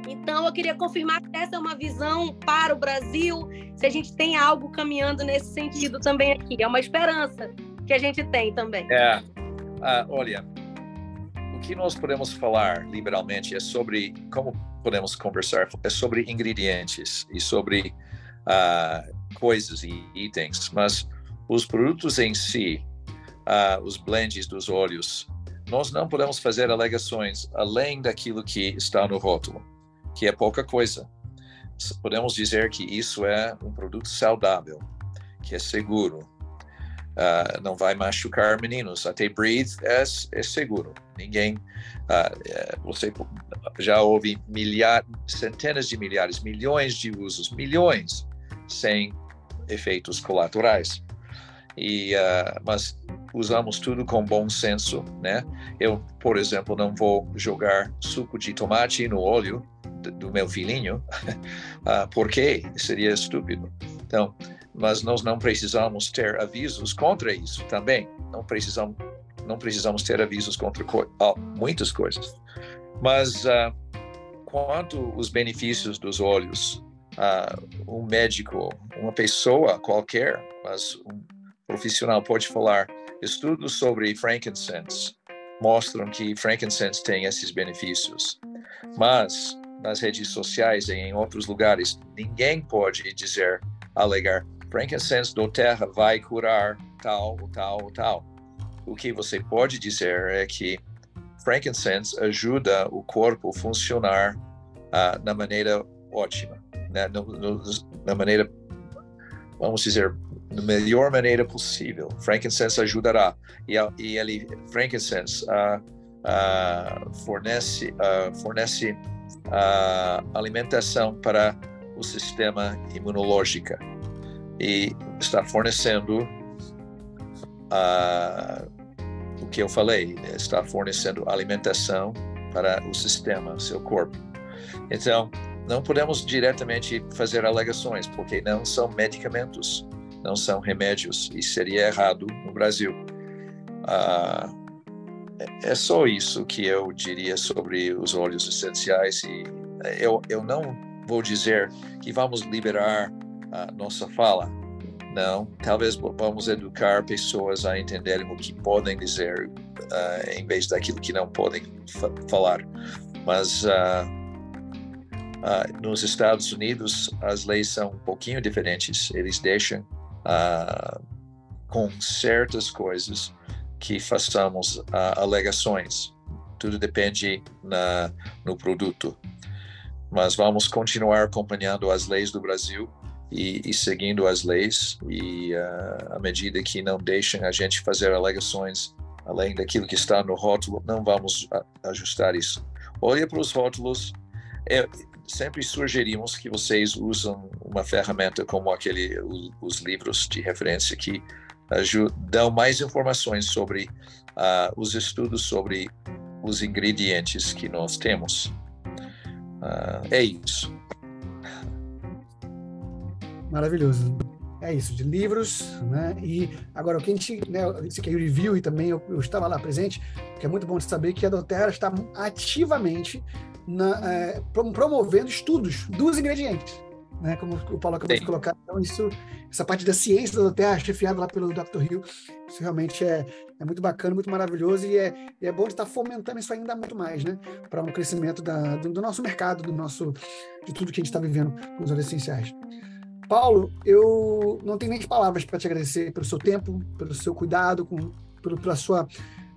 [SPEAKER 3] Então, eu queria confirmar que essa é uma visão para o Brasil, se a gente tem algo caminhando nesse sentido também aqui. É uma esperança que a gente tem também.
[SPEAKER 2] É. Uh, olha, o que nós podemos falar liberalmente é sobre como podemos conversar, é sobre ingredientes e sobre uh, coisas e itens, mas os produtos em si, uh, os blends dos óleos, nós não podemos fazer alegações além daquilo que está no rótulo, que é pouca coisa. Podemos dizer que isso é um produto saudável, que é seguro, uh, não vai machucar meninos. Até Breathe é, é seguro. Ninguém, uh, você já ouve milhares, centenas de milhares, milhões de usos, milhões sem efeitos colaterais. E, uh, mas usamos tudo com bom senso, né? Eu, por exemplo, não vou jogar suco de tomate no óleo do meu filhinho, uh, [laughs] porque seria estúpido. Então, mas nós não precisamos ter avisos contra isso também. Não precisamos, não precisamos ter avisos contra co oh, muitas coisas. Mas uh, quanto os benefícios dos olhos, uh, um médico, uma pessoa qualquer, mas um profissional pode falar, estudos sobre frankincense mostram que frankincense tem esses benefícios. Mas nas redes sociais e em outros lugares, ninguém pode dizer, alegar, frankincense do terra vai curar tal, tal, tal. O que você pode dizer é que frankincense ajuda o corpo a funcionar uh, na maneira ótima, né? no, no, na maneira, vamos dizer, da melhor maneira possível. Frankincense ajudará e, e ele frankincense uh, uh, fornece fornece alimentação para o sistema imunológico e está fornecendo o que eu falei, está fornecendo alimentação para o sistema, seu corpo. Então, não podemos diretamente fazer alegações, porque não são medicamentos, não são remédios, e seria errado no Brasil. Ah, é só isso que eu diria sobre os óleos essenciais, e eu, eu não vou dizer que vamos liberar a nossa fala, não, talvez vamos educar pessoas a entenderem o que podem dizer uh, em vez daquilo que não podem fa falar. Mas uh, uh, nos Estados Unidos as leis são um pouquinho diferentes. Eles deixam com certas coisas que façamos alegações. Tudo depende na, no produto. Mas vamos continuar acompanhando as leis do Brasil e, e seguindo as leis e à medida que não deixem a gente fazer alegações além daquilo que está no rótulo, não vamos ajustar isso. Olha para os rótulos. É, sempre sugerimos que vocês usam uma ferramenta como aquele os livros de referência que dão mais informações sobre uh, os estudos sobre os ingredientes que nós temos. Uh, é isso.
[SPEAKER 1] Maravilhoso. É isso, de livros, né? E agora, o que a gente, né, esse aqui é o review e também eu, eu, estava lá presente, que é muito bom de saber que a Doterra está ativamente na, é, promovendo estudos dos ingredientes, né? Como o Paulo acabou Sim. de colocar. Então, isso, essa parte da ciência da Doterra, chefiada lá pelo Dr. Hill, isso realmente é, é muito bacana, muito maravilhoso e é, e é bom de estar fomentando isso ainda muito mais, né? Para um crescimento da, do, do, nosso mercado, do nosso, de tudo que a gente está vivendo com os óleos essenciais. Paulo, eu não tenho nem palavras para te agradecer pelo seu tempo, pelo seu cuidado, com, pelo, pela, sua,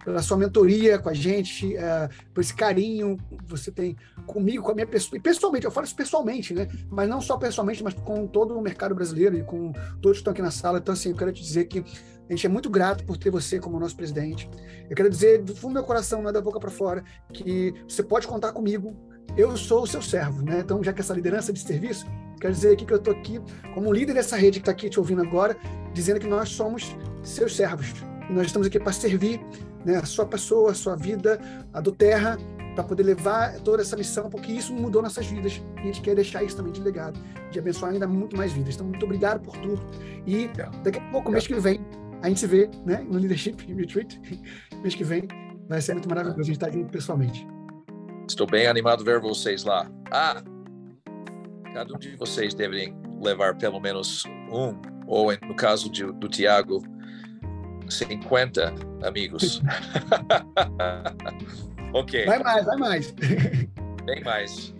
[SPEAKER 1] pela sua mentoria com a gente, é, por esse carinho que você tem comigo, com a minha pessoa. E pessoalmente, eu falo isso pessoalmente, né? Mas não só pessoalmente, mas com todo o mercado brasileiro e com todos que estão aqui na sala. Então, assim, eu quero te dizer que a gente é muito grato por ter você como nosso presidente. Eu quero dizer do fundo do meu coração, não é da boca para fora, que você pode contar comigo. Eu sou o seu servo, né? Então, já que essa liderança de serviço, Quero dizer aqui que eu estou aqui como líder dessa rede que está aqui te ouvindo agora, dizendo que nós somos seus servos. E nós estamos aqui para servir né, a sua pessoa, a sua vida, a do Terra, para poder levar toda essa missão, porque isso mudou nossas vidas. E a gente quer deixar isso também de legado, de abençoar ainda muito mais vidas. Então, muito obrigado por tudo. E daqui a pouco, mês que vem, a gente se vê né, no Leadership [laughs] Retreat. mês que vem vai ser muito maravilhoso a gente estar tá aqui pessoalmente.
[SPEAKER 2] Estou bem animado ver vocês lá. Ah, Cada um de vocês deveria levar pelo menos um, ou no caso de, do Tiago, 50 amigos. [laughs] [laughs] ok.
[SPEAKER 1] Vai mais, vai mais. [laughs]
[SPEAKER 2] Bem mais.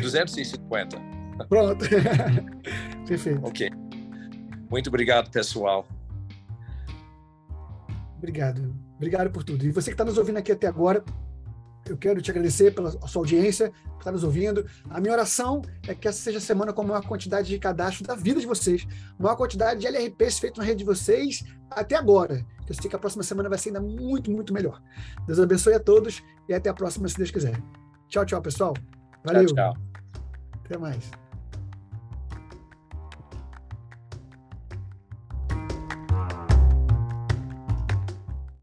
[SPEAKER 2] 250.
[SPEAKER 1] Pronto. Perfeito.
[SPEAKER 2] Ok. Muito obrigado, pessoal.
[SPEAKER 1] Obrigado. Obrigado por tudo. E você que está nos ouvindo aqui até agora, eu quero te agradecer pela sua audiência, por estar nos ouvindo. A minha oração é que essa seja a semana com a maior quantidade de cadastro da vida de vocês, maior quantidade de LRPs feitos na rede de vocês até agora. Eu sei que a próxima semana vai ser ainda muito, muito melhor. Deus abençoe a todos e até a próxima, se Deus quiser. Tchau, tchau, pessoal. Valeu.
[SPEAKER 2] Tchau, tchau.
[SPEAKER 1] Até mais.